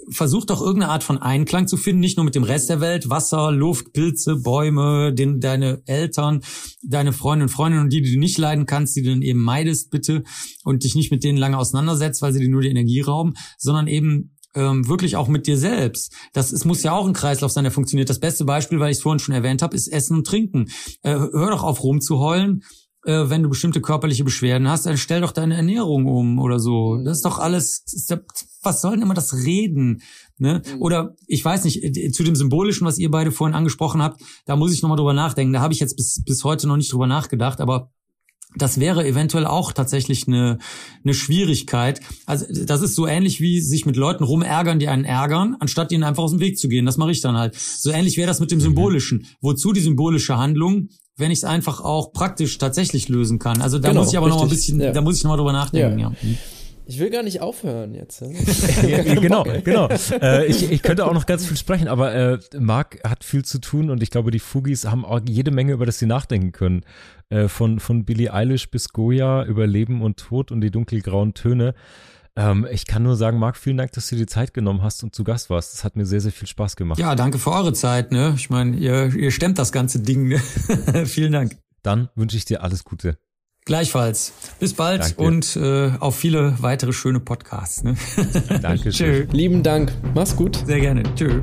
versuch doch irgendeine Art von Einklang zu finden, nicht nur mit dem Rest der Welt, Wasser, Luft, Pilze, Bäume, den, deine Eltern, deine Freunde und Freundinnen und die, die du nicht leiden kannst, die du dann eben meidest, bitte, und dich nicht mit denen lange auseinandersetzt, weil sie dir nur die Energie rauben, sondern eben ähm, wirklich auch mit dir selbst. Das es muss ja auch ein Kreislauf sein, der funktioniert. Das beste Beispiel, weil ich es vorhin schon erwähnt habe, ist Essen und Trinken. Äh, hör doch auf rumzuheulen, äh, wenn du bestimmte körperliche Beschwerden hast, dann stell doch deine Ernährung um oder so. Das ist doch alles. Was soll denn immer das Reden? Ne? Mhm. Oder ich weiß nicht, äh, zu dem Symbolischen, was ihr beide vorhin angesprochen habt, da muss ich nochmal drüber nachdenken. Da habe ich jetzt bis, bis heute noch nicht drüber nachgedacht, aber das wäre eventuell auch tatsächlich eine, eine Schwierigkeit. Also das ist so ähnlich wie sich mit Leuten rumärgern, die einen ärgern, anstatt ihnen einfach aus dem Weg zu gehen. Das mache ich dann halt. So ähnlich wäre das mit dem mhm. Symbolischen. Wozu die symbolische Handlung, wenn ich es einfach auch praktisch tatsächlich lösen kann. Also da genau, muss ich aber richtig. noch ein bisschen, ja. da muss ich noch mal drüber nachdenken. Ja. ja. Ich will gar nicht aufhören jetzt. ja, genau, genau. Äh, ich, ich könnte auch noch ganz viel sprechen, aber äh, Marc hat viel zu tun und ich glaube, die Fugis haben auch jede Menge, über das sie nachdenken können. Äh, von, von Billie Eilish bis Goya über Leben und Tod und die dunkelgrauen Töne. Ähm, ich kann nur sagen, Marc, vielen Dank, dass du dir die Zeit genommen hast und zu Gast warst. Das hat mir sehr, sehr viel Spaß gemacht. Ja, danke für eure Zeit. Ne? Ich meine, ihr, ihr stemmt das ganze Ding. Ne? vielen Dank. Dann wünsche ich dir alles Gute. Gleichfalls. Bis bald Danke. und äh, auf viele weitere schöne Podcasts. Ne? Danke. Tschö. Lieben Dank. Mach's gut. Sehr gerne. Tschö.